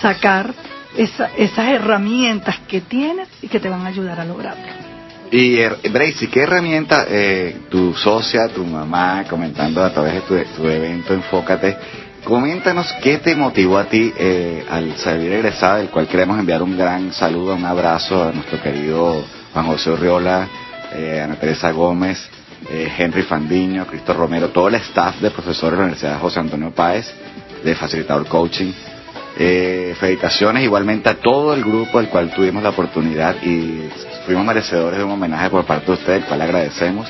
sacar esa- esas herramientas que tienes y que te van a ayudar a lograrlo. Y eh, Bracy, ¿qué herramienta eh, tu socia, tu mamá, comentando a través de tu, tu evento Enfócate, coméntanos qué te motivó a ti eh, al salir egresada, del cual queremos enviar un gran saludo, un abrazo a nuestro querido Juan José Urriola, eh, Ana Teresa Gómez, eh, Henry Fandiño, Cristo Romero, todo el staff de profesores de la Universidad José Antonio Páez, de Facilitador Coaching. Eh, felicitaciones igualmente a todo el grupo del cual tuvimos la oportunidad y fuimos merecedores de un homenaje por parte de ustedes, el cual agradecemos,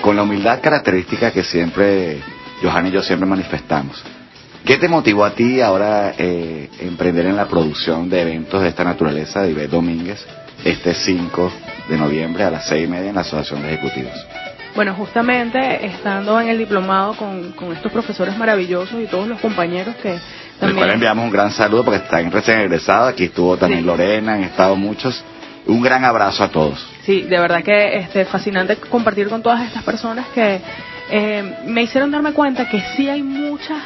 con la humildad característica que siempre Johanna y yo siempre manifestamos. ¿Qué te motivó a ti ahora eh, emprender en la producción de eventos de esta naturaleza de Ivette Domínguez este 5 de noviembre a las 6 y media en la Asociación de Ejecutivos? Bueno, justamente estando en el diplomado con, con estos profesores maravillosos y todos los compañeros que también... cual enviamos un gran saludo porque están recién egresados. Aquí estuvo también Sí. Lorena, han estado muchos. Un gran abrazo a todos. Sí, de verdad que este fascinante compartir con todas estas personas que eh, me hicieron darme cuenta que sí hay mucha,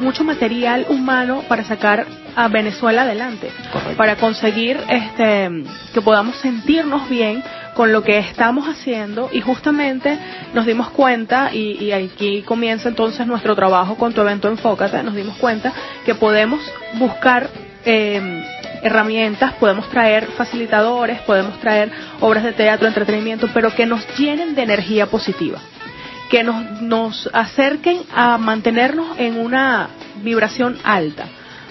mucho material humano para sacar a Venezuela adelante, para conseguir este que podamos sentirnos bien con lo que estamos haciendo. Y justamente nos dimos cuenta y, y aquí comienza entonces nuestro trabajo con tu evento Enfócate, nos dimos cuenta que podemos buscar eh, herramientas, podemos traer facilitadores, podemos traer obras de teatro, entretenimiento, pero que nos llenen de energía positiva, que nos, nos acerquen a mantenernos en una vibración alta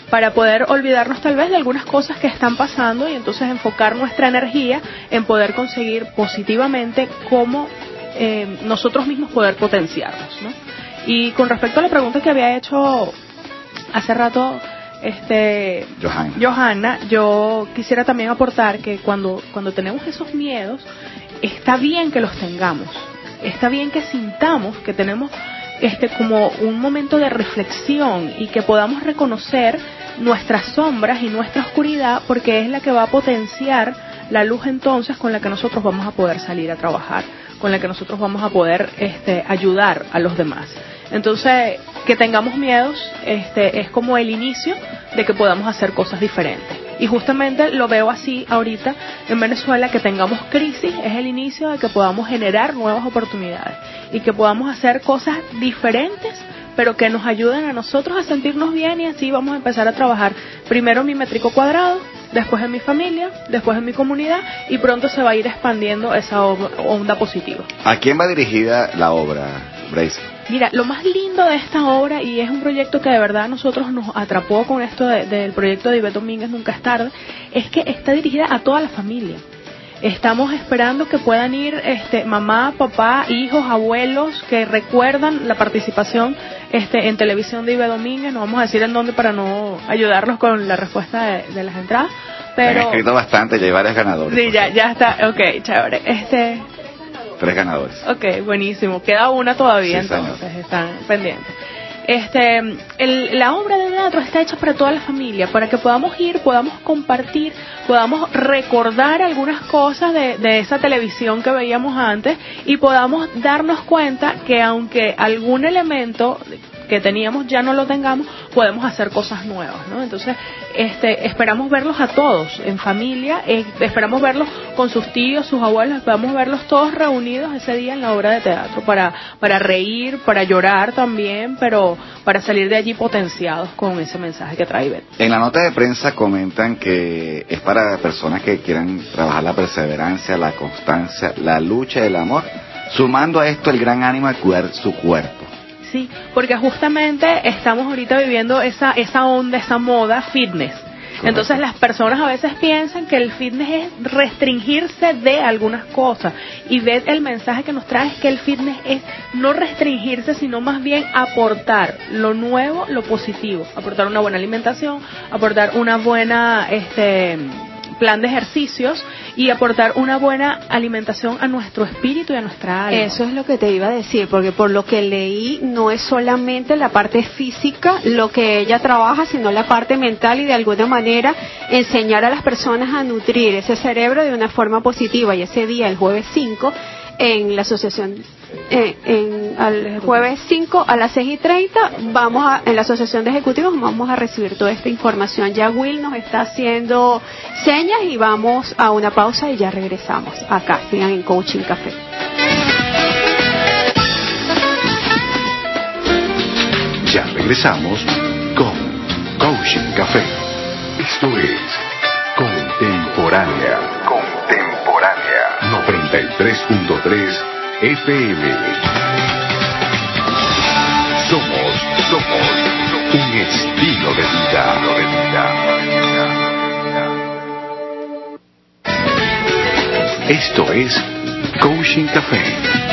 para poder olvidarnos tal vez de algunas cosas que están pasando y entonces enfocar nuestra energía en poder conseguir positivamente cómo eh, nosotros mismos poder potenciarnos. ¿no? Y con respecto a la pregunta que había hecho hace rato este Johanna. Johanna, yo quisiera también aportar que cuando, cuando tenemos esos miedos, está bien que los tengamos, está bien que sintamos que tenemos este como un momento de reflexión y que podamos reconocer nuestras sombras y nuestra oscuridad porque es la que va a potenciar la luz entonces con la que nosotros vamos a poder salir a trabajar, con la que nosotros vamos a poder este, ayudar a los demás. Entonces, que tengamos miedos este, es como el inicio de que podamos hacer cosas diferentes. Y justamente lo veo así ahorita en Venezuela, que tengamos crisis es el inicio de que podamos generar nuevas oportunidades y que podamos hacer cosas diferentes, pero que nos ayuden a nosotros a sentirnos bien y así vamos a empezar a trabajar primero en mi métrico cuadrado, después en mi familia, después en mi comunidad y pronto se va a ir expandiendo esa onda positiva. ¿A quién va dirigida la obra, Bracy? Mira, lo más lindo de esta obra, y es un proyecto que de verdad a nosotros nos atrapó con esto de- del proyecto de Ivette Domínguez Nunca es tarde, es que está dirigida a toda la familia. Estamos esperando que puedan ir este, mamá, papá, hijos, abuelos que recuerdan la participación este, en televisión de Ivette Domínguez. No vamos a decir en dónde para no ayudarlos con la respuesta de, de las entradas. Han Pero escrito bastante, ya hay varios ganadores. sí, ya, ya está. Ok, chévere. Este, Tres ganadores. Ok, buenísimo. Queda una todavía, Sí, señor. entonces están pendientes. Este, el- la obra de teatro está hecha para toda la familia, para que podamos ir, podamos compartir, podamos recordar algunas cosas de, de esa televisión que veíamos antes y podamos darnos cuenta que aunque algún elemento que teníamos ya no lo tengamos, podemos hacer cosas nuevas, ¿no? Entonces, este, esperamos verlos a todos en familia, eh, esperamos verlos con sus tíos, sus abuelos, esperamos verlos todos reunidos ese día en la obra de teatro para, para reír, para llorar también, pero para salir de allí potenciados con ese mensaje que trae Ivette. En la nota de prensa comentan que es para personas que quieran trabajar la perseverancia, la constancia, la lucha y el amor, sumando a esto el gran ánimo de cuidar su cuerpo. Sí, porque justamente estamos ahorita viviendo esa, esa onda, esa moda fitness. Entonces las personas a veces piensan que el fitness es restringirse de algunas cosas. Y ver el mensaje que nos trae es que el fitness es no restringirse sino más bien aportar lo nuevo, lo positivo, aportar una buena alimentación, aportar una buena este plan de ejercicios y aportar una buena alimentación a nuestro espíritu y a nuestra alma. Eso es lo que te iba a decir, porque por lo que leí no es solamente la parte física lo que ella trabaja, sino la parte mental y de alguna manera enseñar a las personas a nutrir ese cerebro de una forma positiva. Y ese día, el jueves 5, en la asociación, eh, en, al jueves 5 a las 6 y 30, vamos a, en la asociación de ejecutivos vamos a recibir toda esta información. Ya Will nos está haciendo señas y vamos a una pausa y ya regresamos acá, sigan en Coaching Café. Ya regresamos con Coaching Café. Esto es Contemporánea. Contemporánea. 93.3 FM. Somos, somos un estilo de vida. De vida. Esto es Coaching Café.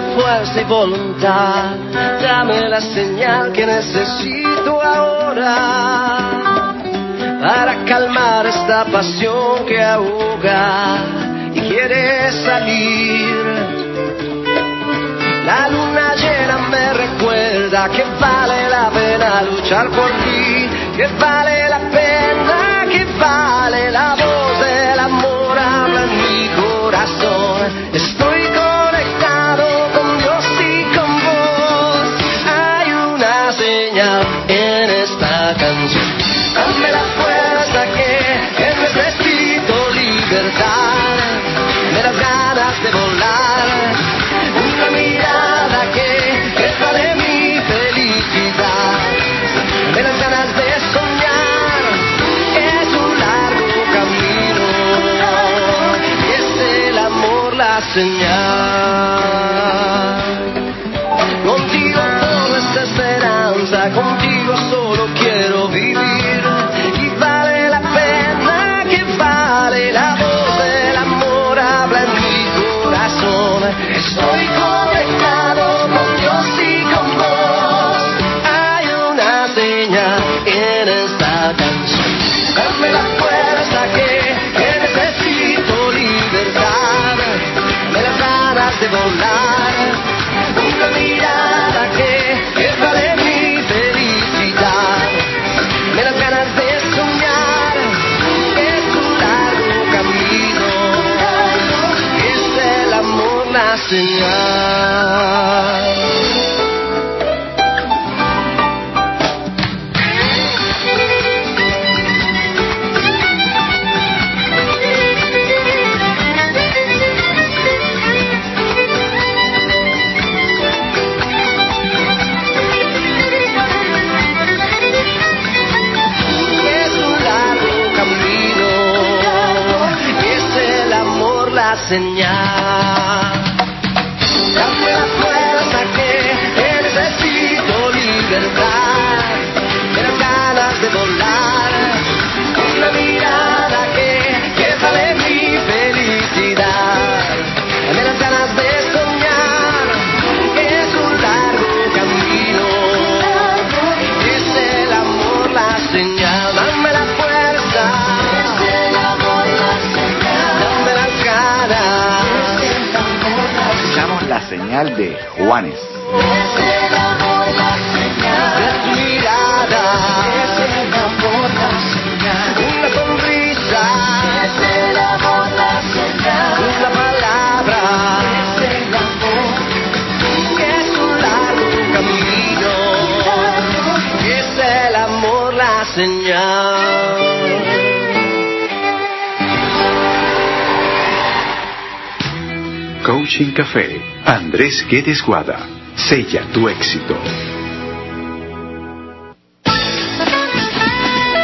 La fuerza y voluntad, dame la señal que necesito ahora para calmar esta pasión que ahoga y quiere salir. La luna llena me recuerda que vale la pena luchar por ti, que vale Contigo todo es esperanza, contigo amor la señal de Juanes. Coaching Café. Andrés Guedes Guada. Sella tu éxito.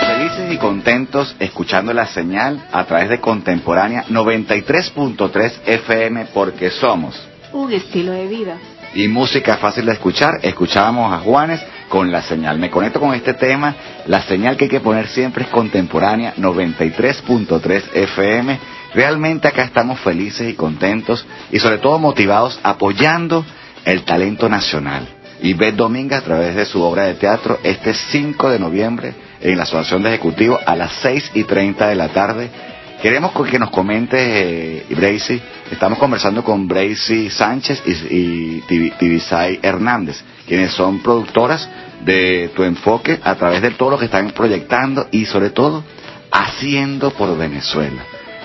Felices y contentos escuchando la señal a través de Contemporánea 93.3 FM porque somos. Un estilo de vida. Y música fácil de escuchar, escuchábamos a Juanes con la señal. Me conecto con este tema, la señal que hay que poner siempre es contemporánea 93.3 FM Realmente acá estamos felices y contentos y sobre todo motivados apoyando el talento nacional. Y Beth Domínguez a través de su obra de teatro este 5 de noviembre en la Asociación de Ejecutivos a las 6 y 30 de la tarde. Queremos que nos comente, eh, Bracy, estamos conversando con Bracy Sánchez y, y Tibi- Tibisay Hernández, quienes son productoras de Tu Enfoque a través de todo lo que están proyectando y sobre todo haciendo por Venezuela.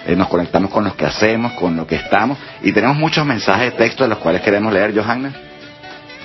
Eh, nos conectamos con lo que hacemos, con lo que estamos y tenemos muchos mensajes de texto de los cuales queremos leer, Johanna.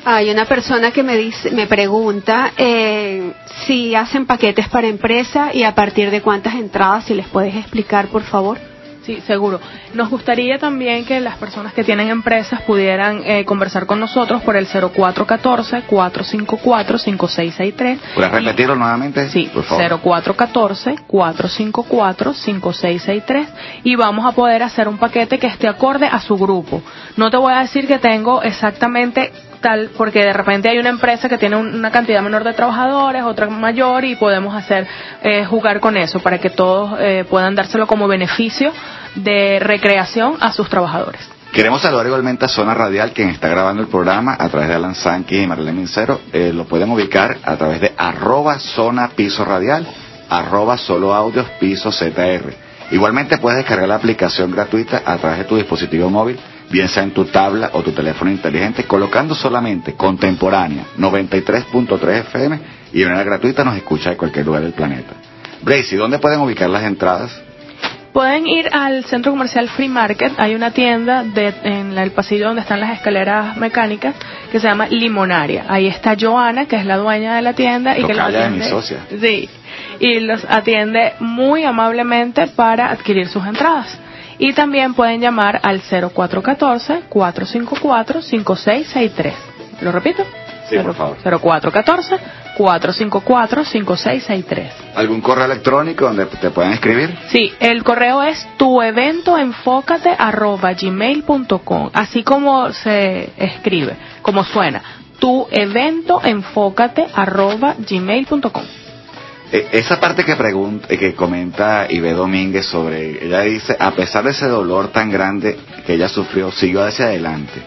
Hay una persona que me dice, me pregunta eh, si hacen paquetes para empresa y a partir de cuántas entradas, si les puedes explicar, por favor. Sí, seguro. Nos gustaría también que las personas que tienen empresas pudieran eh, conversar con nosotros por el 0414-454-5663. ¿Puedes repetirlo nuevamente? Sí, por favor. 0414-454-5663 y vamos a poder hacer un paquete que esté acorde a su grupo. No te voy a decir que tengo exactamente tal, porque de repente hay una empresa que tiene un- una cantidad menor de trabajadores, otra mayor y podemos hacer eh, jugar con eso para que todos eh, puedan dárselo como beneficio de recreación a sus trabajadores. Queremos saludar igualmente a Zona Radial, quien está grabando el programa a través de Alan Sankey y Marilyn Mincero. Eh, lo pueden ubicar a través de arroba zona piso radial, arroba solo audios piso ZR. Igualmente puedes descargar la aplicación gratuita a través de tu dispositivo móvil, bien sea en tu tabla o tu teléfono inteligente, colocando solamente contemporánea 93.3 FM y de manera gratuita nos escucha de cualquier lugar del planeta. Bracy, ¿dónde pueden ubicar las entradas? Pueden ir al centro comercial Free Market. Hay una tienda de, en el pasillo donde están las escaleras mecánicas que se llama Limonaria. Ahí está Joana, que es la dueña de la tienda y que los Tocaya de atiende. mi socia. Sí, y los atiende muy amablemente para adquirir sus entradas. Y también pueden llamar al 0414-454-5663. ¿Lo repito? Sí, por favor. 0414-454-5663. ¿Algún correo electrónico donde te puedan escribir? Sí, el correo es tueventoenfócate@gmail.com, así como se escribe, como suena. tueventoenfócate@gmail.com. Eh, Esa parte que pregunta, que comenta Ibe Domínguez sobre, ella dice, a pesar de ese dolor tan grande que ella sufrió, siguió hacia adelante.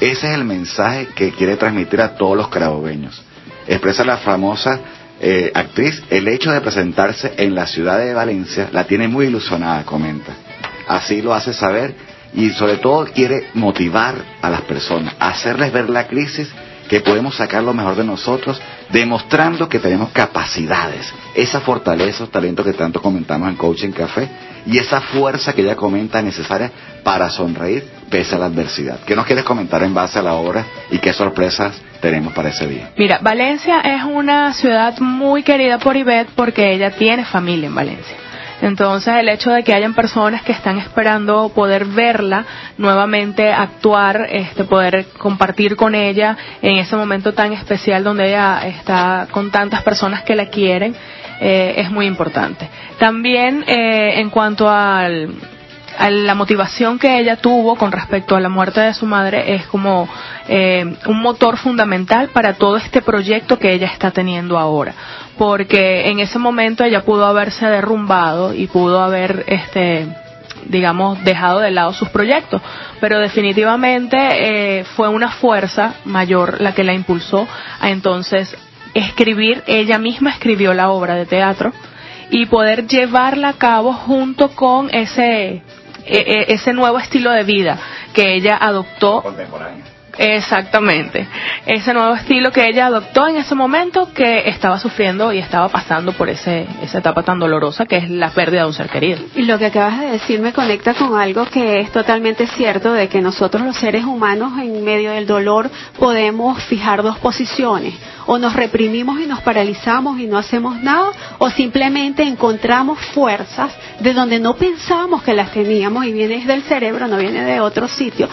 Ese es el mensaje que quiere transmitir a todos los carabobeños. Expresa la famosa eh, actriz, el hecho de presentarse en la ciudad de Valencia la tiene muy ilusionada, comenta. Así lo hace saber y sobre todo quiere motivar a las personas, hacerles ver la crisis que podemos sacar lo mejor de nosotros, demostrando que tenemos capacidades, esa fortaleza, esos talentos que tanto comentamos en Coaching Café y esa fuerza que ella comenta necesaria para sonreír pese a la adversidad. ¿Qué nos quieres comentar en base a la obra y qué sorpresas tenemos para ese día? Mira, Valencia es una ciudad muy querida por Ivette porque ella tiene familia en Valencia. Entonces, el hecho de que hayan personas que están esperando poder verla nuevamente actuar, este, poder compartir con ella en ese momento tan especial donde ella está con tantas personas que la quieren, eh, es muy importante. También, eh, en cuanto al, la motivación que ella tuvo con respecto a la muerte de su madre es como eh, un motor fundamental para todo este proyecto que ella está teniendo ahora. Porque en ese momento ella pudo haberse derrumbado y pudo haber este digamos dejado de lado sus proyectos. Pero definitivamente eh, fue una fuerza mayor la que la impulsó a entonces escribir ella misma escribió la obra de teatro y poder llevarla a cabo junto con ese ese nuevo estilo de vida que ella adoptó Exactamente. Ese nuevo estilo que ella adoptó en ese momento que estaba sufriendo y estaba pasando por ese, esa etapa tan dolorosa que es la pérdida de un ser querido. Y lo que acabas de decir me conecta con algo que es totalmente cierto, de que nosotros los seres humanos en medio del dolor podemos fijar dos posiciones. O nos reprimimos y nos paralizamos y no hacemos nada, o simplemente encontramos fuerzas de donde no pensábamos que las teníamos y viene del cerebro, no viene de otro sitio,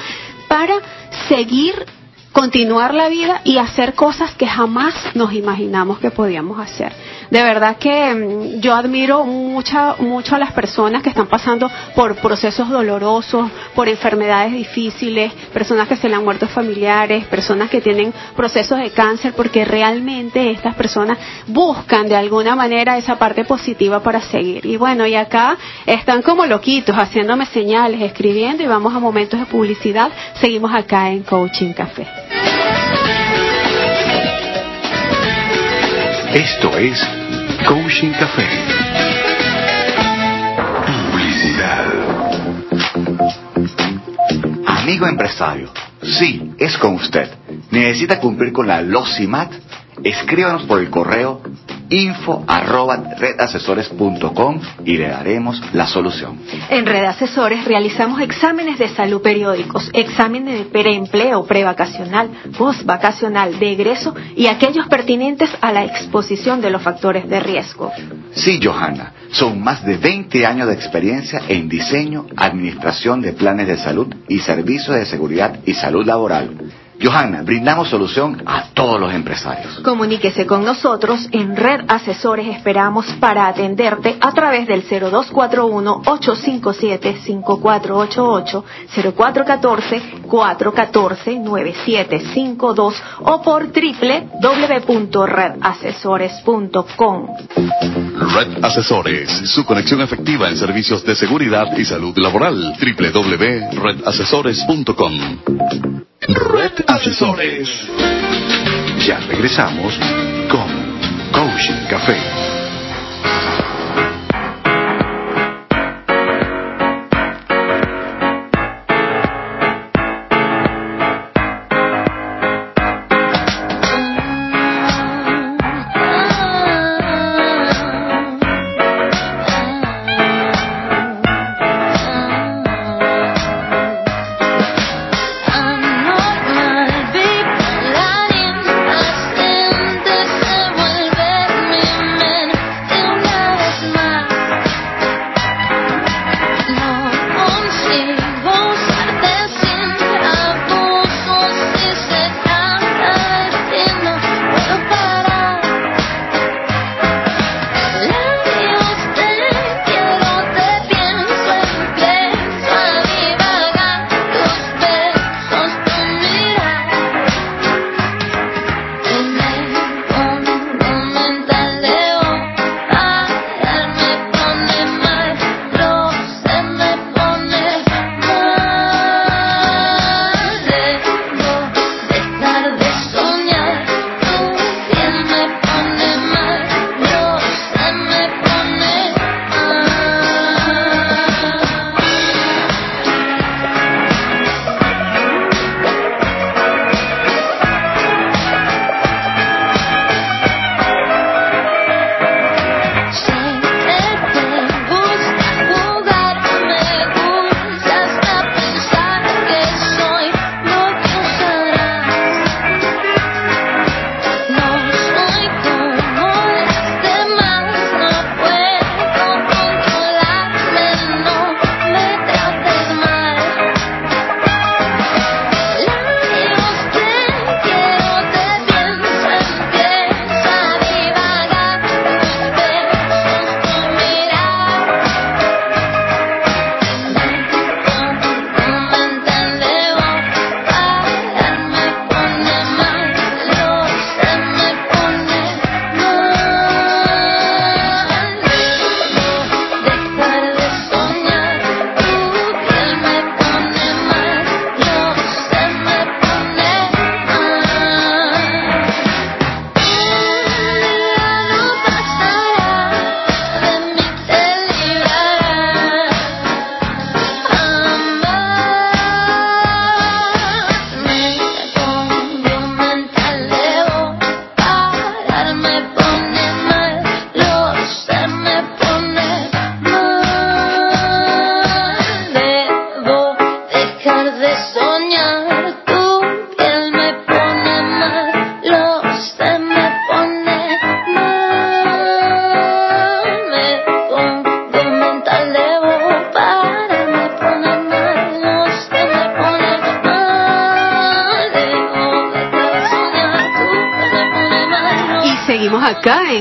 para seguir, continuar la vida y hacer cosas que jamás nos imaginamos que podíamos hacer. De verdad que mm, yo admiro mucha, mucho a las personas que están pasando por procesos dolorosos, por enfermedades difíciles, personas que se le han muerto familiares, personas que tienen procesos de cáncer, porque realmente estas personas buscan de alguna manera esa parte positiva para seguir. Y bueno, y acá están como loquitos, haciéndome señales, escribiendo y vamos a momentos de publicidad. Seguimos acá en Coaching Café. Esto es Coaching Café. Publicidad. Amigo empresario, sí, es con usted. ¿Necesita cumplir con la LOCIMAT? Escríbanos por el correo info arroba redasesores.com y le daremos la solución. En Red Asesores realizamos exámenes de salud periódicos, exámenes de preempleo, prevacacional, postvacacional, de egreso y aquellos pertinentes a la exposición de los factores de riesgo. Sí, Johanna, son más de 20 años de experiencia en diseño, administración de planes de salud y servicios de seguridad y salud laboral. Johanna, brindamos solución a todos los empresarios. Comuníquese con nosotros en Red Asesores Esperamos para atenderte a través del 0241-857-5488, 0414-414-9752 o por www.redasesores.com. Red Asesores, su conexión efectiva en servicios de seguridad y salud laboral. www.redasesores.com. Red Asesores. Ya regresamos con Coaching Café.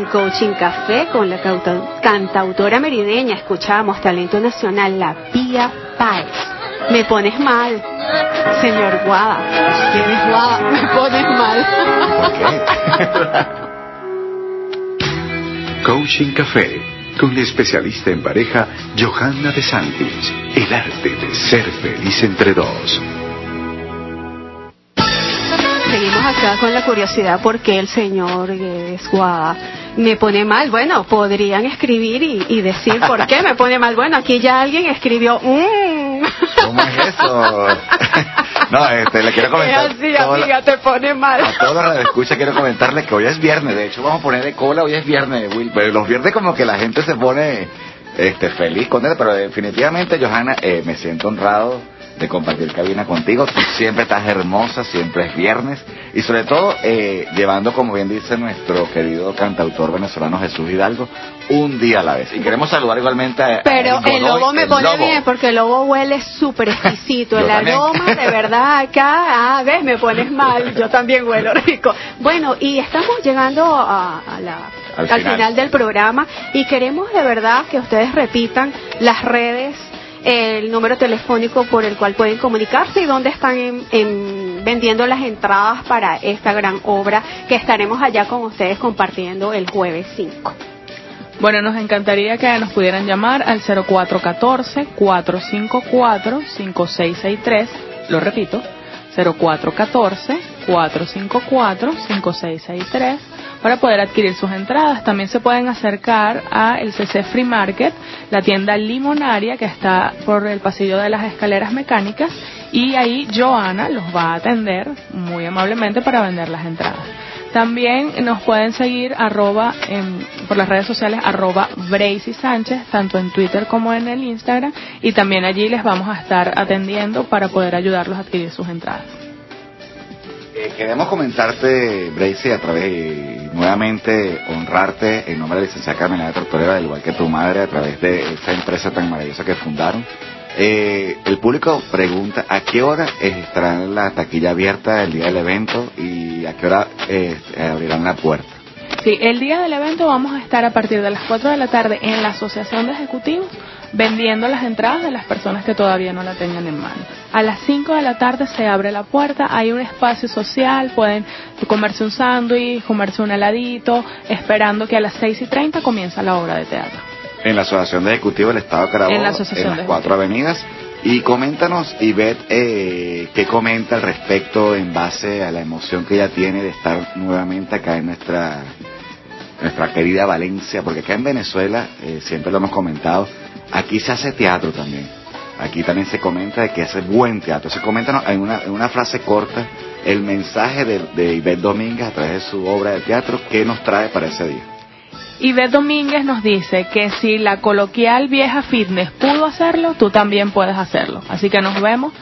En Coaching Café con la cantautora merideña. Escuchamos talento nacional, la Pía Páez. Me pones mal, señor Guada. ¿Quién es Guada? Me pones mal. Coaching Café con la especialista en pareja Johanna de Santis. El arte de ser feliz entre dos. Seguimos acá con la curiosidad porque el señor Guada me pone mal. Bueno, podrían escribir y, y decir por qué me pone mal. Bueno, aquí ya alguien escribió, mmm. ¿Cómo es eso? no, este, le quiero comentar. así, amiga, te pone mal. A todos los que escucha quiero comentarles que hoy es viernes, de hecho vamos a poner de cola, hoy es viernes, Will, pero los viernes como que la gente se pone este feliz con él, pero definitivamente Johanna, eh, me siento honrado de compartir cabina contigo, tú siempre estás hermosa, siempre es viernes, y sobre todo eh, llevando, como bien dice nuestro querido cantautor venezolano Jesús Hidalgo, un día a la vez. Y queremos saludar igualmente a... a Pero Eric el lobo me el pone lobo. bien porque el lobo huele súper exquisito. El aroma, de verdad, acá, ah, ves, me pones mal. Yo también huelo rico. Bueno, y estamos llegando a, a la, Al al, final. final. del programa y queremos de verdad que ustedes repitan las redes, el número telefónico por el cual pueden comunicarse y dónde están en- en- vendiendo las entradas para esta gran obra que estaremos allá con ustedes compartiendo el jueves 5. Bueno, nos encantaría que nos pudieran llamar al 0414-454-5663. Lo repito, 0414-454-5663 para poder adquirir sus entradas. También se pueden acercar a el CC Free Market, la tienda limonaria que está por el pasillo de las escaleras mecánicas y ahí Joana los va a atender muy amablemente para vender las entradas. También nos pueden seguir arroba por las redes sociales arroba Bracy Sánchez, tanto en Twitter como en el Instagram, y también allí les vamos a estar atendiendo para poder ayudarlos a adquirir sus entradas. Eh, queremos comentarte, Bracy, a través y nuevamente honrarte en nombre de la licenciada Carmelina Tortorera, al igual que tu madre, a través de esa empresa tan maravillosa que fundaron. Eh, el público pregunta a qué hora estará la taquilla abierta el día del evento y a qué hora eh, abrirán la puerta. Sí, el día del evento vamos a estar a partir de las 4 de la tarde en la Asociación de Ejecutivos vendiendo las entradas de las personas que todavía no la tengan en mano. A las 5 de la tarde se abre la puerta, hay un espacio social, pueden comerse un sándwich, comerse un heladito, esperando que a las 6 y 30 comienza la obra de teatro. En la Asociación de Ejecutivos del Estado de Carabobo, En la Asociación las de cuatro avenidas. Y coméntanos, Ivette, eh, qué comenta al respecto en base a la emoción que ella tiene de estar nuevamente acá en nuestra, nuestra querida Valencia, porque acá en Venezuela, eh, siempre lo hemos comentado, aquí se hace teatro también. Aquí también se comenta de que hace buen teatro. Se comenta en una, en una frase corta el mensaje de, de Ivette Domínguez a través de su obra de teatro, ¿qué nos trae para ese día? Ivette Domínguez nos dice que si la coloquial vieja fitness pudo hacerlo, tú también puedes hacerlo. Así que nos vemos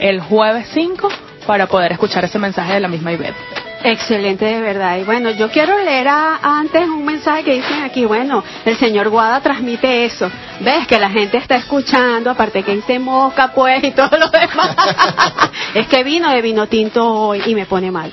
el jueves 5 para poder escuchar ese mensaje de la misma Ivette. Excelente, de verdad. Y bueno, yo quiero leer a- antes un mensaje que dicen aquí. Bueno, el señor Guada transmite eso. Ves que la gente está escuchando, aparte que dice mosca, pues, y todo lo demás. es que vino de vino tinto hoy y me pone mal.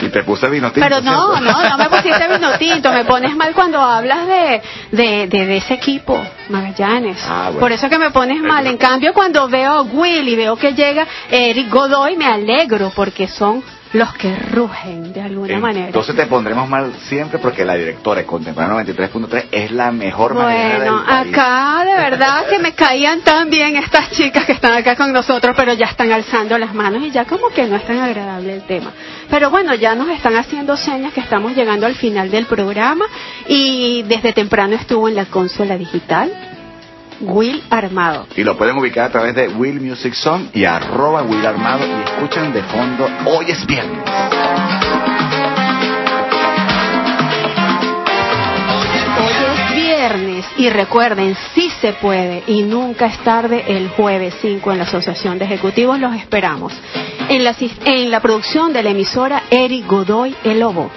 Y te puse vino tinto, Pero no, ¿cierto? no, no me pusiste vino tinto, me pones mal cuando hablas de, de, de, de ese equipo, Magallanes. Ah, bueno. Por eso que me pones mal. En cambio, cuando veo a Will y veo que llega Eric Godoy, me alegro porque son los que rugen de alguna manera. Entonces te pondremos mal siempre porque la directora de Contemporáneo 93.3 es la mejor manera Bueno, del país. acá de verdad que me caían tan bien estas chicas que están acá con nosotros, pero ya están alzando las manos y ya como que no es tan agradable el tema. Pero bueno, ya nos están haciendo señas que estamos llegando al final del programa y desde temprano estuvo en la consola digital Will Armado. Y lo pueden ubicar a través de Will Music Song y arroba Will Armado y escuchan de fondo Hoy es Viernes. Hoy es viernes y recuerden, sí se puede y nunca es tarde el jueves 5 en la Asociación de Ejecutivos. Los esperamos. En la, en la producción de la emisora Eric Godoy El Lobo.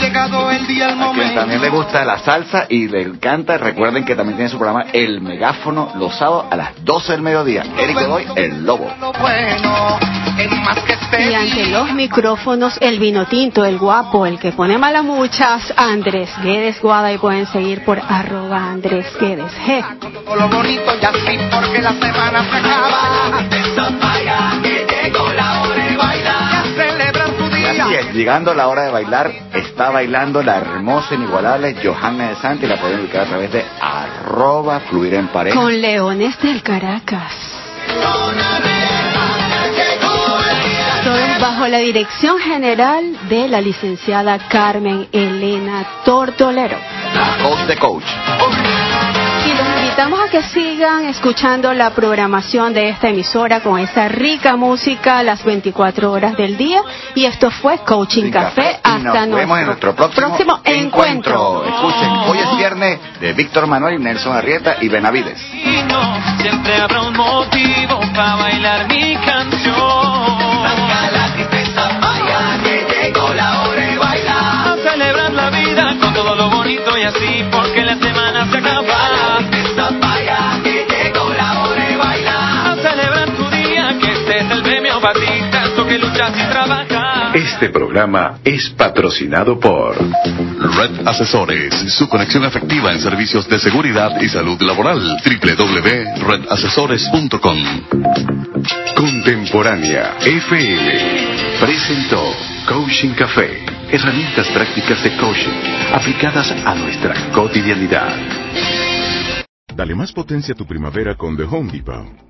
Llegado el día, el A quien momento. también le gusta la salsa y le encanta, recuerden que también tiene su programa El Megáfono los sábados a las 12 del mediodía. Eric Godoy, El Lobo. Y ante los micrófonos, el vino tinto, el guapo, el que pone mala muchas, Andrés Guedes Guada y pueden seguir por arroba Andrés Guedes G. Todo lo bonito y así porque la semana se acaba. Llegando la hora de bailar, está bailando la hermosa, inigualable Johanna de Santi, la pueden ubicar a través de arroba fluir en pareja. Con Leones del Caracas. Bajo la dirección general de la licenciada Carmen Elena Tortolero. Coach de coach. Invitamos a que sigan escuchando la programación de esta emisora con esa rica música las 24 horas del día. Y esto fue Coaching Café. Y Hasta nos vemos en nuestro próximo, encuentro. Escuchen, hoy es viernes de Víctor Manuel, Nelson Arrieta y Benavides. Siempre habrá un motivo para bailar mi canción. Saca la tristeza, vaya, que llegó la hora de bailar. A celebrar la vida con todo lo bonito y así, porque la semana se acaba. Que. Este programa es patrocinado por Red Asesores, su conexión efectiva en servicios de seguridad y salud laboral. www.redasesores.com. Contemporánea FM presentó Coaching Café, herramientas prácticas de coaching aplicadas a nuestra cotidianidad. Dale más potencia a tu primavera con The Home Depot.